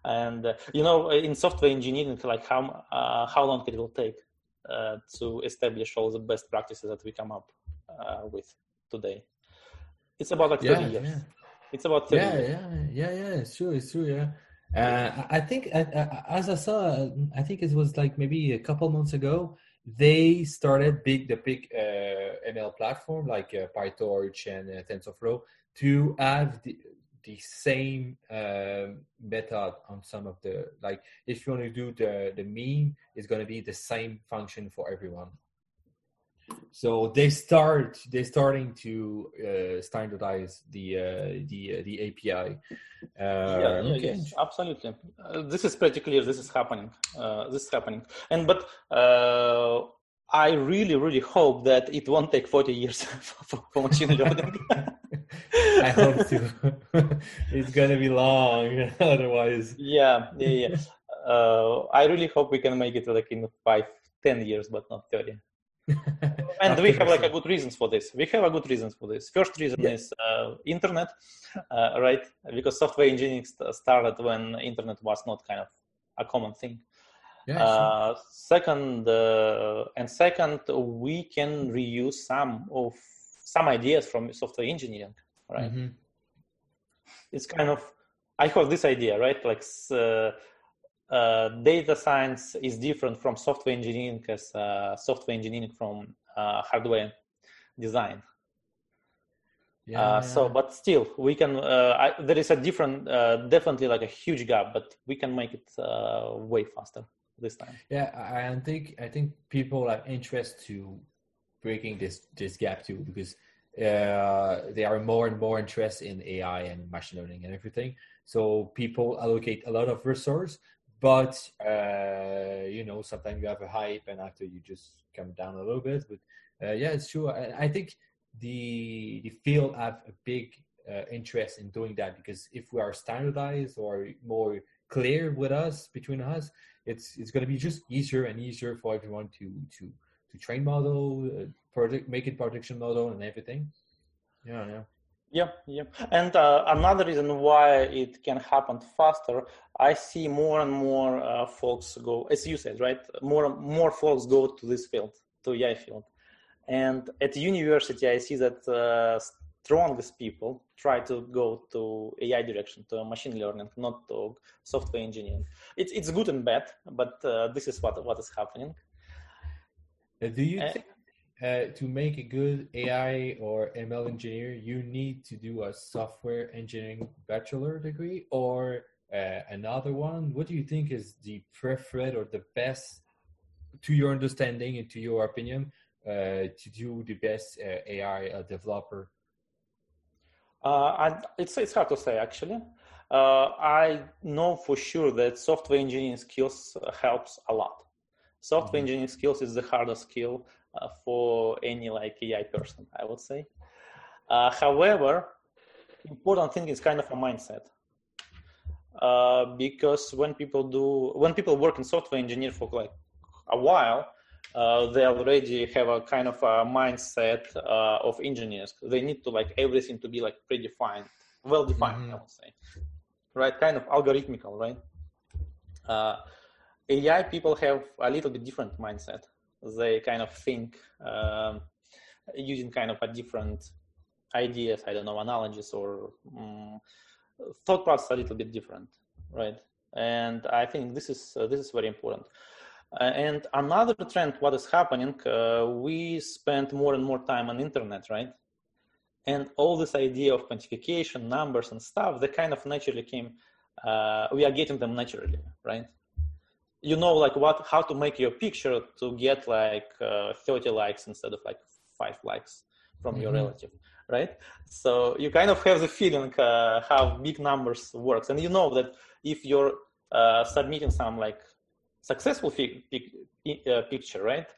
And uh, you know, in software engineering, like how how long it will take to establish all the best practices that we come up with today? It's about like 30 years. Yeah. It's about 30 yeah, years. yeah, yeah, yeah. It's true. It's true. Yeah. Uh, I think, as I saw, I think it was like maybe a couple months ago, they started big the big uh, ML platform like uh, PyTorch and uh, TensorFlow to have the, the same uh, method on some of the like if you want to do the the mean, it's going to be the same function for everyone so they start they're starting to uh, standardize the uh, the uh, the API. Uh, yeah, okay. yes, absolutely. Uh, this is pretty clear. This is happening. Uh, this is happening. And but I really really hope that it won't take forty years for, for machine learning. I hope to. it's gonna be long, otherwise. Yeah, yeah, yeah. I really hope we can make it like in five, ten years, but not thirty and we have like a good reasons for this. We have a good reasons for this. First reason yeah. is uh, internet, uh, right? Because software engineering st- started when internet was not kind of a common thing. Yeah, uh, sure. Second, uh, and second, we can reuse some of some ideas from software engineering, right? Mm-hmm. It's kind of I have this idea, right? Like uh, uh, data science is different from software engineering as uh, software engineering from uh, hardware design. Yeah, uh, yeah, So, but still, we can. Uh, I, there is a different, definitely like a huge gap, but we can make it way faster this time. Yeah, I think I think people have interest to breaking this this gap too because uh, they are more and more interested in AI and machine learning and everything. So people allocate a lot of resource, but uh, you know sometimes you have a hype and after you just come down a little bit but uh, yeah it's true. I, I, think the the field have a big uh, interest in doing that because if we are standardized or more clear with us between us it's it's going to be just easier and easier for everyone to to to train model uh, make it prediction model and everything. Yeah yeah yeah, yeah. And uh, another reason why it can happen faster, I see more and more uh, folks go, as you said, right? More and more folks go to this field, to AI field. And at university, I see that uh, strongest people try to go to AI direction, to machine learning, not to software engineering. It's it's good and bad, but uh, this is what what is happening. Uh, do you think uh, to make a good AI or ML engineer, you need to do a software engineering bachelor degree or uh, another one? What do you think is the preferred or the best, to your understanding and to your opinion, uh, to do the best uh, AI uh, developer? Uh, it's it's hard to say actually. I know for sure that software engineering skills helps a lot. Software mm-hmm. engineering skills is the hardest skill for any like AI person, I would say. Uh, however, important thing is kind of a mindset. Uh, because when people do, when people work in software engineer for like a while, uh, they already have a kind of a mindset uh, of engineers. They need to like everything to be like predefined, well defined, mm-hmm. I would say, right? Kind of algorithmical, right? Uh, AI people have a little bit different mindset they kind of think um, using kind of a different ideas i don't know analogies or um, thought process a little bit different right? And i think this is uh, this is very important. Uh, and another trend what is happening uh, we spend more and more time on internet right? And all this idea of quantification numbers and stuff they kind of naturally came uh, we are getting them naturally right you know like what how to make your picture to get like uh, 30 likes instead of like five likes from mm-hmm. your relative right so you kind of have the feeling uh, how big numbers works and you know that if you're uh, submitting some like successful fi- pic- uh, picture right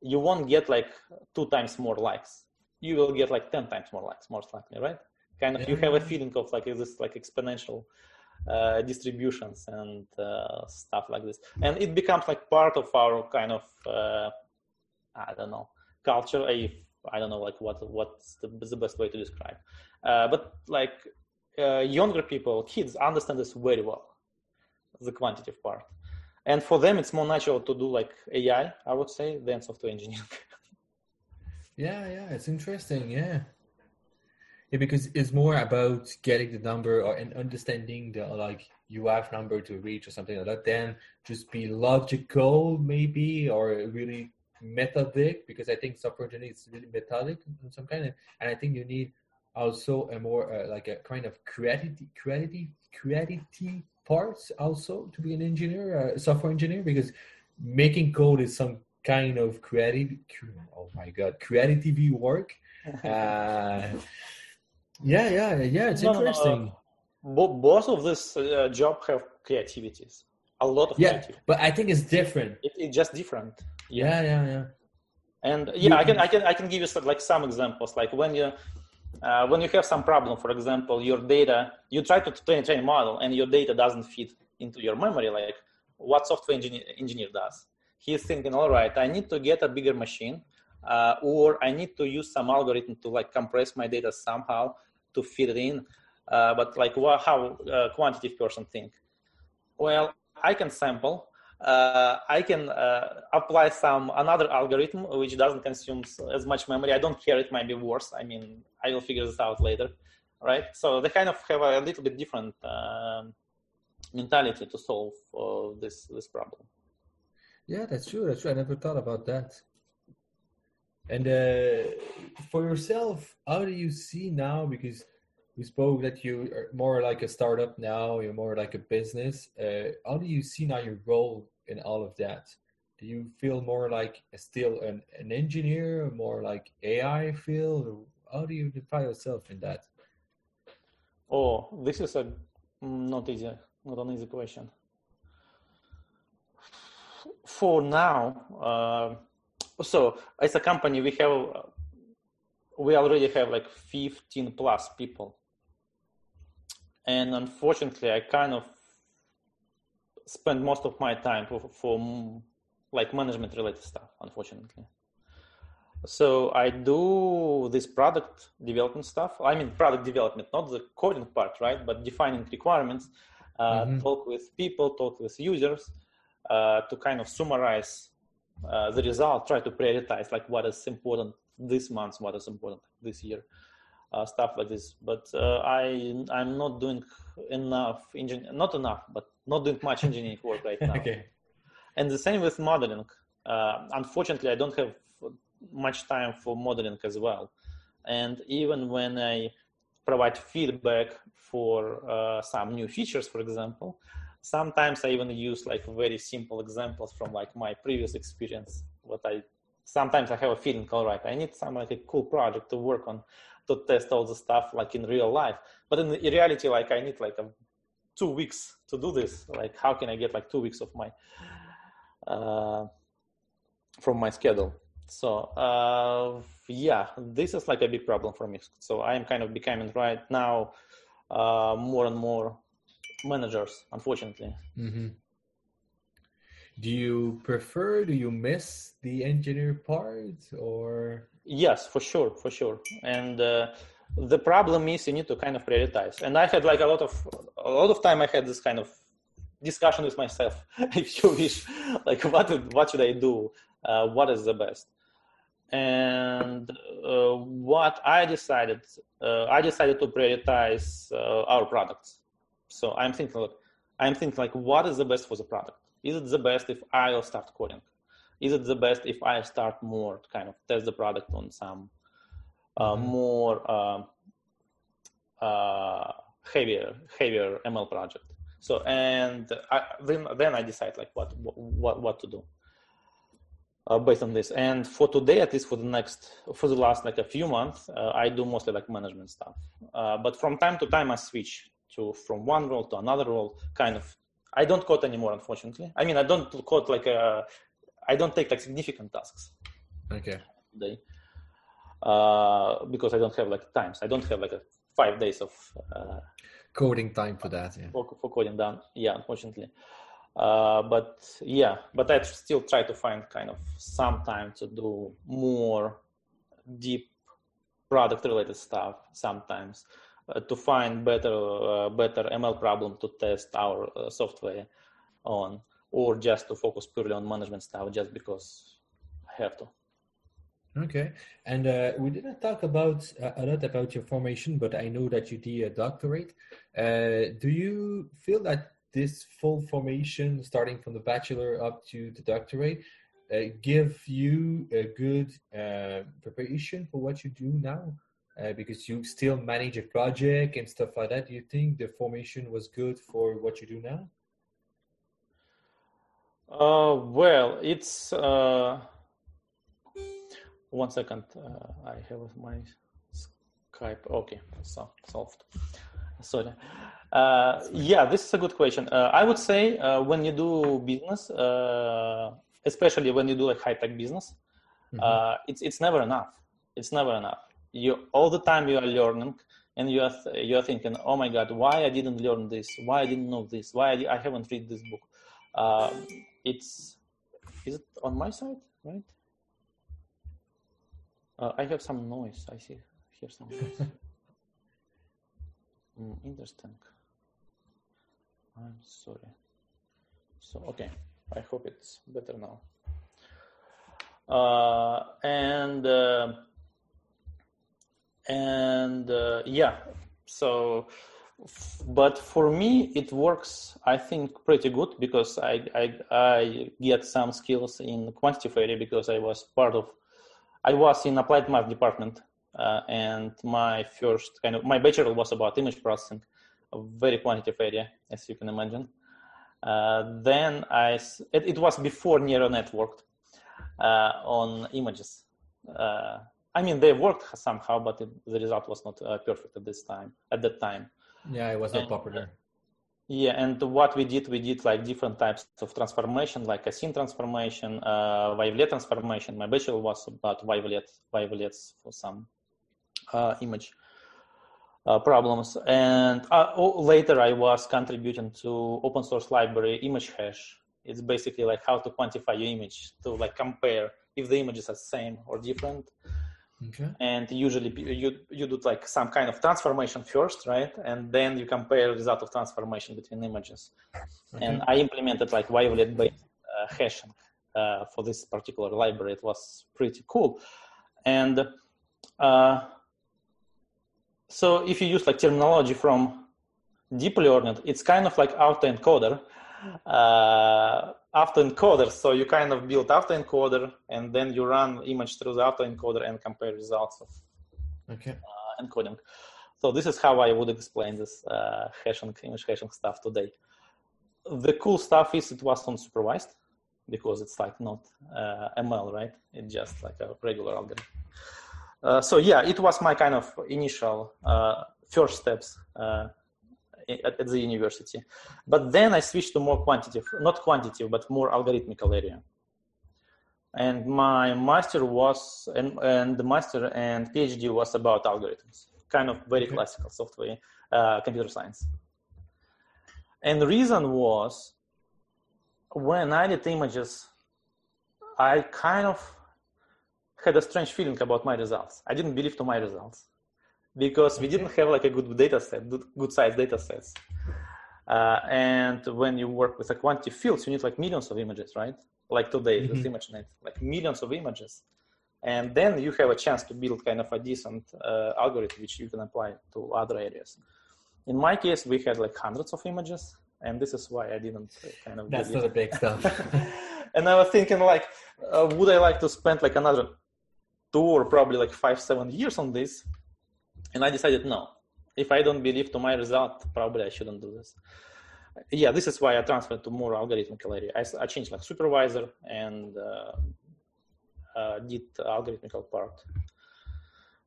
you won't get like two times more likes you will get like 10 times more likes most likely right kind of yeah. you have a feeling of like this like exponential uh, distributions and uh, stuff like this. And it becomes like part of our kind of uh, i don't know culture if i don't know like what what's the, the best way to describe. Uh, but like uh, younger people kids understand this very well the quantitative part. And for them it's more natural to do like ai i would say than software engineering. Yeah yeah it's interesting yeah yeah, because it's more about getting the number or and understanding the like UF number to reach or something like that. Then just be logical, maybe, or really methodic. Because I think software engineering is really methodic in some kind of, and I think you need also a more uh, like a kind of creativity, creativity, creativity parts also to be an engineer, a software engineer, because making code is some kind of creative. Oh my god, creativity work. Uh, yeah, yeah, yeah. It's no, interesting. No, no. both of this uh, job have creativities. A lot of yeah, but I think it's different. It, it's just different. Yeah, yeah, yeah. And yeah, you, I can, I can, I can give you some, like some examples. Like when you, uh, when you have some problem, for example, your data, you try to train, train a model, and your data doesn't fit into your memory. Like what software engineer, engineer does, he's thinking, all right, I need to get a bigger machine uh, or I need to use some algorithm to like compress my data somehow to fit it in. Uh, but like how a quantitative person think? Well, I can sample. Uh, I can uh, apply some another algorithm which doesn't consume as much memory. I don't care; it might be worse. I mean, I will figure this out later, right? So they kind of have a little bit different um, mentality to solve uh, this this problem. Yeah, that's true. That's true. I never thought about that. And uh, for yourself, how do you see now? Because we spoke that you are more like a startup now, you're more like a business. Uh, how do you see now your role in all of that? Do you feel more like still an, an engineer, more like AI field? How do you define yourself in that? Oh, this is a not easy, not an easy question. For now, uh, so as a company we have we already have like 15 plus people. And unfortunately i kind of spend most of my time for, for like management related stuff unfortunately. So i do this product development stuff. I mean product development not the coding part right? But defining requirements uh, mm-hmm. talk with people talk with users uh, to kind of summarize uh, the result, try to prioritize like what is important this month, what is important this year. uh, stuff like this. But uh, I I'm not doing enough engine not enough, but not doing much engineering work right now. okay. And the same with modeling. Uh, unfortunately, I don't have much time for modeling as well. And even when I provide feedback for uh, some new features, for example, sometimes I even use like very simple examples from like my previous experience. What I sometimes I have a feeling, all right, I need some like a cool project to work on to test all the stuff like in real life. But in, in reality, like I need like a, two weeks to do this. Like how can I get like two weeks of my uh, from my schedule? So uh, yeah, this is like a big problem for me. So I am kind of becoming right now uh, more and more managers, unfortunately. Mm-hmm. Do you prefer? Do you miss the engineer part, or? Yes, for sure, for sure. And uh, the problem is you need to kind of prioritize. And I had like a lot of a lot of time. I had this kind of discussion with myself, if you wish, like what what should I do? Uh, what is the best? and uh, what I decided, uh, I decided to prioritize uh, our products. So I'm thinking, like, I'm thinking like, what is the best for the product? Is it the best if I'll start coding? Is it the best if I start more to kind of test the product on some uh, mm-hmm. more um, uh, heavier heavier ML project? So and I, then then I decide like what what what to do uh, based on this. And for today, at least for the next, for the last like a few months, uh, I do mostly like management stuff. Uh, but from time to time, I switch to from one role to another role. Kind of, I don't code anymore, unfortunately. I mean, I don't code like a, uh, I don't take like significant tasks. Okay. Day. Uh, because I don't have like times. I don't have like a five days of uh, coding time for that. Yeah. For, for coding done. Yeah, unfortunately. Uh, but yeah, but I still try to find kind of some time to do more deep product related stuff sometimes to find better uh, better ML problem to test our uh, software on or just to focus purely on management stuff just because I have to. Okay, and uh, we didn't talk about uh, a lot about your formation, but I know that you did a doctorate. Uh, do you feel that this full formation, starting from the bachelor up to the doctorate, uh, give you a good uh, preparation for what you do now? Uh, because you still manage a project and stuff like that. Do you think the formation was good for what you do now? Uh, well, it's uh, one second. Uh, I have my Skype. Okay, so solved. Sorry. Uh, yeah, this is a good question. Uh, I would say uh, when you do business, uh, especially when you do like high tech business, mm-hmm. Uh, it's it's never enough. It's never enough. You all the time you are learning, and you are you are thinking, oh my god, why I didn't learn this? Why I didn't know this? Why I, I haven't read this book? Uh, it's is it on my side, right? I have some noise. I see here some noise. Mm, interesting. I'm sorry. So, okay. I hope it's better now. Uh, and uh, and uh, yeah, so but for me it works i think pretty good because I, I i get some skills in quantitative area because i was part of i was in applied math department uh, and my first kind of my bachelor was about image processing, a very quantitative area, as you can imagine. Uh, then I it, it, was before neural network uh, on images. I mean, they worked somehow, but it, the result was not uh, perfect at this time. At that time, yeah, it was not and, popular. Yeah, and what we did, we did like different types of transformation, like a scene transformation, uh, wavelet transformation. My bachelor was about wavelet, wavelets for some uh, image uh, problems. And uh, oh, later I was contributing to open source library ImageHash. It's basically like how to quantify your image to like compare if the images are same or different. Okay. And usually you you do like some kind of transformation first, right? And then you compare result of transformation between images. Okay. And I implemented like wavelet based uh, hashing uh, for this particular library. It was pretty cool. And uh, so if you use like terminology from deep learning, it's kind of like autoencoder. Uh, autoencoder. So you kind of build autoencoder, and then you run image through the autoencoder and compare results of okay. uh, encoding. So this is how I would explain this uh, hashing, image hashing stuff today. The cool stuff is it was unsupervised because it's like not uh, ML, right? It's just like a regular algorithm. Uh, so yeah, it was my kind of initial uh, first steps uh, at, at, the university. But then I switched to more quantitative, not quantitative, but more algorithmical area. And my master was, and, and the master and PhD was about algorithms, kind of very okay. classical software, uh, computer science. And the reason was when I did images, I kind of had a strange feeling about my results. I didn't believe to my results because we didn't have like a good data set, good size data sets. Uh, and when you work with a quantity fields, you need like millions of images, right? Like today mm-hmm. with ImageNet, like millions of images. And then you have a chance to build kind of a decent uh, algorithm which you can apply to other areas. In my case, we had like hundreds of images, and this is why I didn't uh, kind of. That's not a big stuff. and I was thinking like, uh, would I like to spend like another two or probably like five, seven years on this? And I decided no. If I don't believe to my result, probably I shouldn't do this. Yeah, this is why I transferred to more algorithmical area. I, I changed like supervisor and uh, uh, did algorithmical part.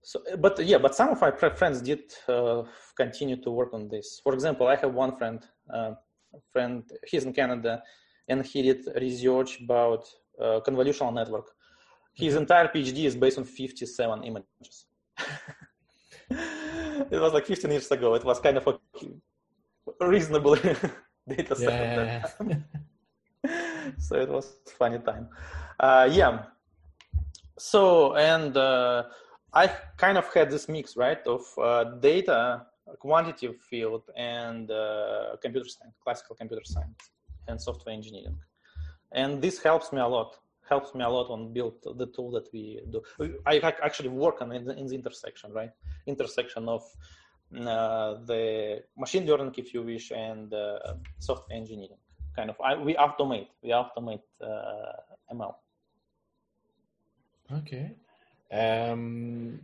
So, but yeah, but some of my friends did uh, continue to work on this. For example, I have one friend, uh, friend, he's in Canada, and he did research about uh, convolutional network. His mm-hmm. entire PhD is based on 57 images. it was like 15 years ago. It was kind of a reasonable data set. Yeah, so it was funny time. Uh, yeah. So and uh, I kind of had this mix, right, of uh, data, quantitative field, and uh, computer science, classical computer science, and software engineering, and this helps me a lot helps me a lot on build the tool that we do. I actually work on in the, in the intersection, right? Intersection of uh, the machine learning, if you wish, and uh, software engineering. Kind of, I, we automate, we automate uh, ML. Okay. Um,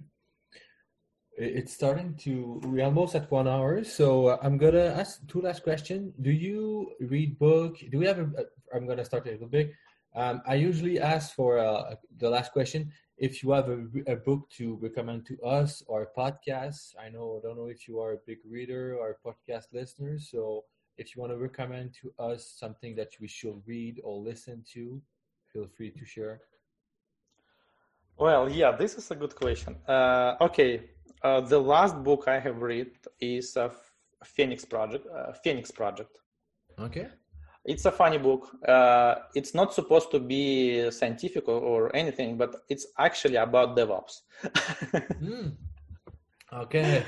it's starting to we're almost at one hour so i'm gonna ask two last questions do you read book do we have a i'm gonna start a little bit um, I usually ask for uh, the last question if you have a, a, book to recommend to us or a podcast. I know I don't know if you are a big reader or a podcast listener, so if you want to recommend to us something that we should read or listen to, feel free to share. Well, yeah, this is a good question. Uh, okay, uh, the last book I have read is a Phoenix Project. Uh, Phoenix Project. Okay it's a funny book. Uh, it's not supposed to be scientific or, or, anything, but it's actually about DevOps. mm. Okay.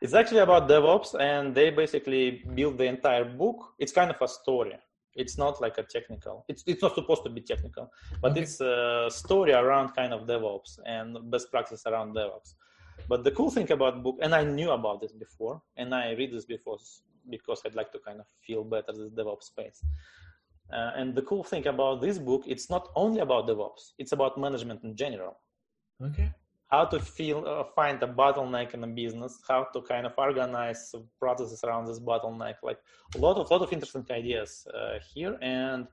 It's actually about DevOps, and they basically build the entire book. It's kind of a story. It's not like a technical. It's it's not supposed to be technical, but okay. it's a story around kind of DevOps and best practice around DevOps. But the cool thing about book, and I knew about this before, and I read this before because I'd like to kind of feel better this DevOps space. Uh, and the cool thing about this book, it's not only about DevOps; it's about management in general. Okay. How to feel, uh, find a bottleneck in a business, how to kind of organize processes around this bottleneck. Like a lot of lot of interesting ideas uh, here, and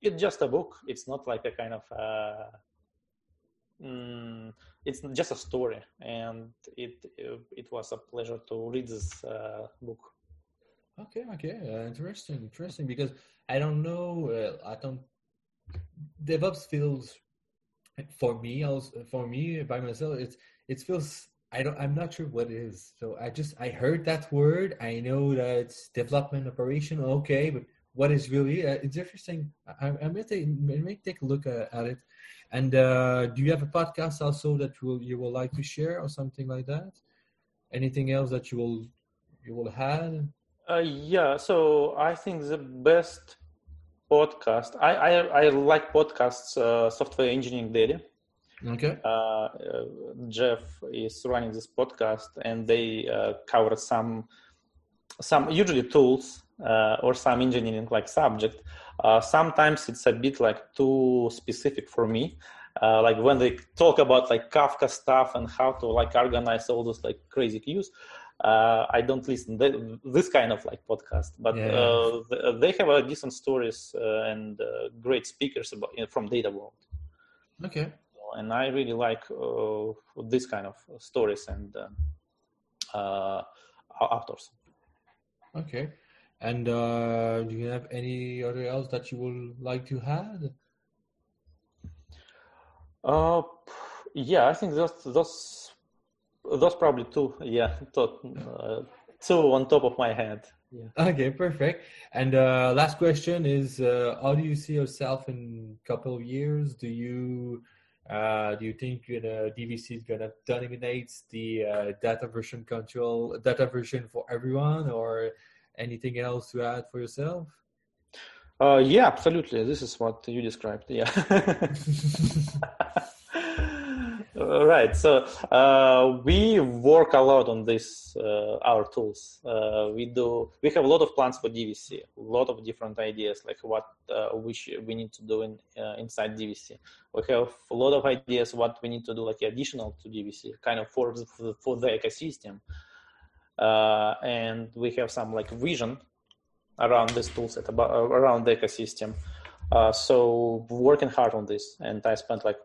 it's just a book. It's not like a kind of uh, mm, it's just a story, and it it was a pleasure to read this uh, book. Okay, okay, uh, interesting, interesting. Because I don't know, uh, I don't. DevOps feels for me, also for me by myself, it's it feels I don't I'm not sure what it is. So I just I heard that word. I know that it's development operation. Okay, but what is really uh, it's interesting. I, I may take may take a look at, at it. And uh, do you have a podcast also that will you will like to share or something like that? Anything else that you will you will have? Uh, yeah, so I think the best podcast. I I, I like podcasts, uh, Software Engineering Daily. Okay. Uh, uh, Jeff is running this podcast, and they uh, cover some some usually tools uh, or some engineering like subject. Uh, sometimes it's a bit like too specific for me. Uh, like when they talk about like Kafka stuff and how to like organize all those like crazy queues, uh, I don't listen to this kind of like podcast. But Yeah. uh, they have uh, decent stories uh, and uh, great speakers about from data world Okay. and I really like uh, this kind of stories and uh, uh, authors. Okay. And uh, do you have any other else that you would like to add? Uh, yeah, I think those those those probably two. Yeah, two, uh, two on top of my head. Yeah. Okay, perfect. And uh, last question is: uh, How do you see yourself in a couple of years? Do you uh, do you think you know, DVC is gonna dominate the uh, data version control, data version for everyone, or anything else to add for yourself? Uh, yeah, absolutely. This is what you described. Yeah. Uh, right. So uh, we work a lot on this, uh, our tools. Uh, we do. We have a lot of plans for DVC. A lot of different ideas, like what uh, we sh- we need to do in inside DVC. We have a lot of ideas what we need to do, like additional to DVC, kind of for the, for the ecosystem. And we have some like vision around this toolset about around the ecosystem. So working hard on this, and I spent like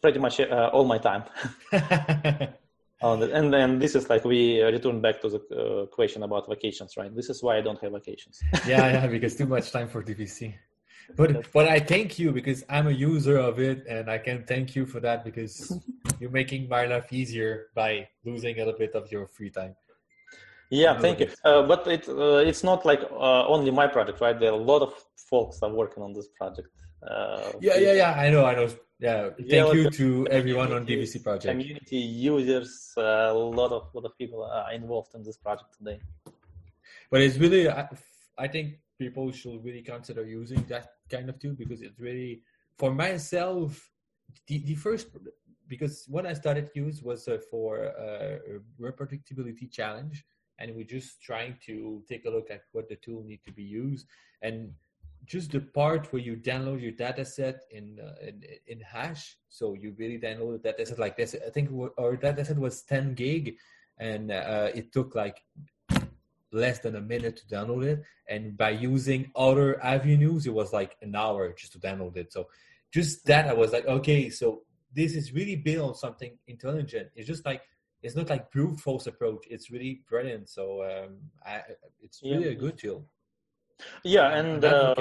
pretty much uh, all my time. And then this is like we return back to the uh, question about vacations, right? This is why I don't have vacations. yeah, yeah, because too much time for DVC. But but I thank you because I'm a user of it, and I can thank you for that because you're making my life easier by losing a little bit of your free time. Yeah, thank you. Uh, but it uh, it's not like uh, only my project, right? There are a lot of folks are working on this project. Uh, Yeah, yeah, yeah. I know, I know. Yeah, thank Yeah, you to everyone on DVC project. community users, uh, a lot of lot of people are involved in this project today. But it's really, I, I think people should really consider using that kind of tool because it's really, for myself, the, the first, because when I started use was uh, for uh, a reproducibility challenge, and we're just trying to take a look at what the tool need to be used, and just the part where you download your data set in, uh, in in hash. So you really download a data set like this. I think our data set was 10 gig and uh, it took like less than a minute to download it. And by using other avenues it was like an hour just to download it. So just that i was like okay so this is really built on something intelligent. It's just like it's not like brute force approach. It's really brilliant. So um, I, it's really Yeah. a good tool Yeah, and uh,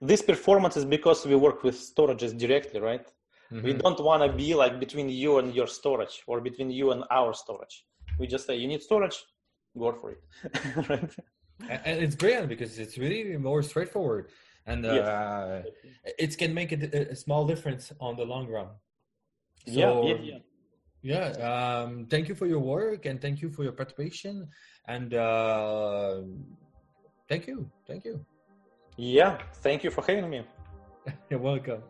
this performance is because we work with storages directly, right? We Mhm. don't want to be like between you and your storage or between you and our storage. We just say you need storage, go for it. right? And- it's brilliant because it's really more straightforward and Yes. uh, it can make a, a small difference on the long run yeah, So, yeah, yeah. yeah um, thank you for your work and thank you for your participation and uh, thank you. Thank you. Yeah, thank you for having me. you're welcome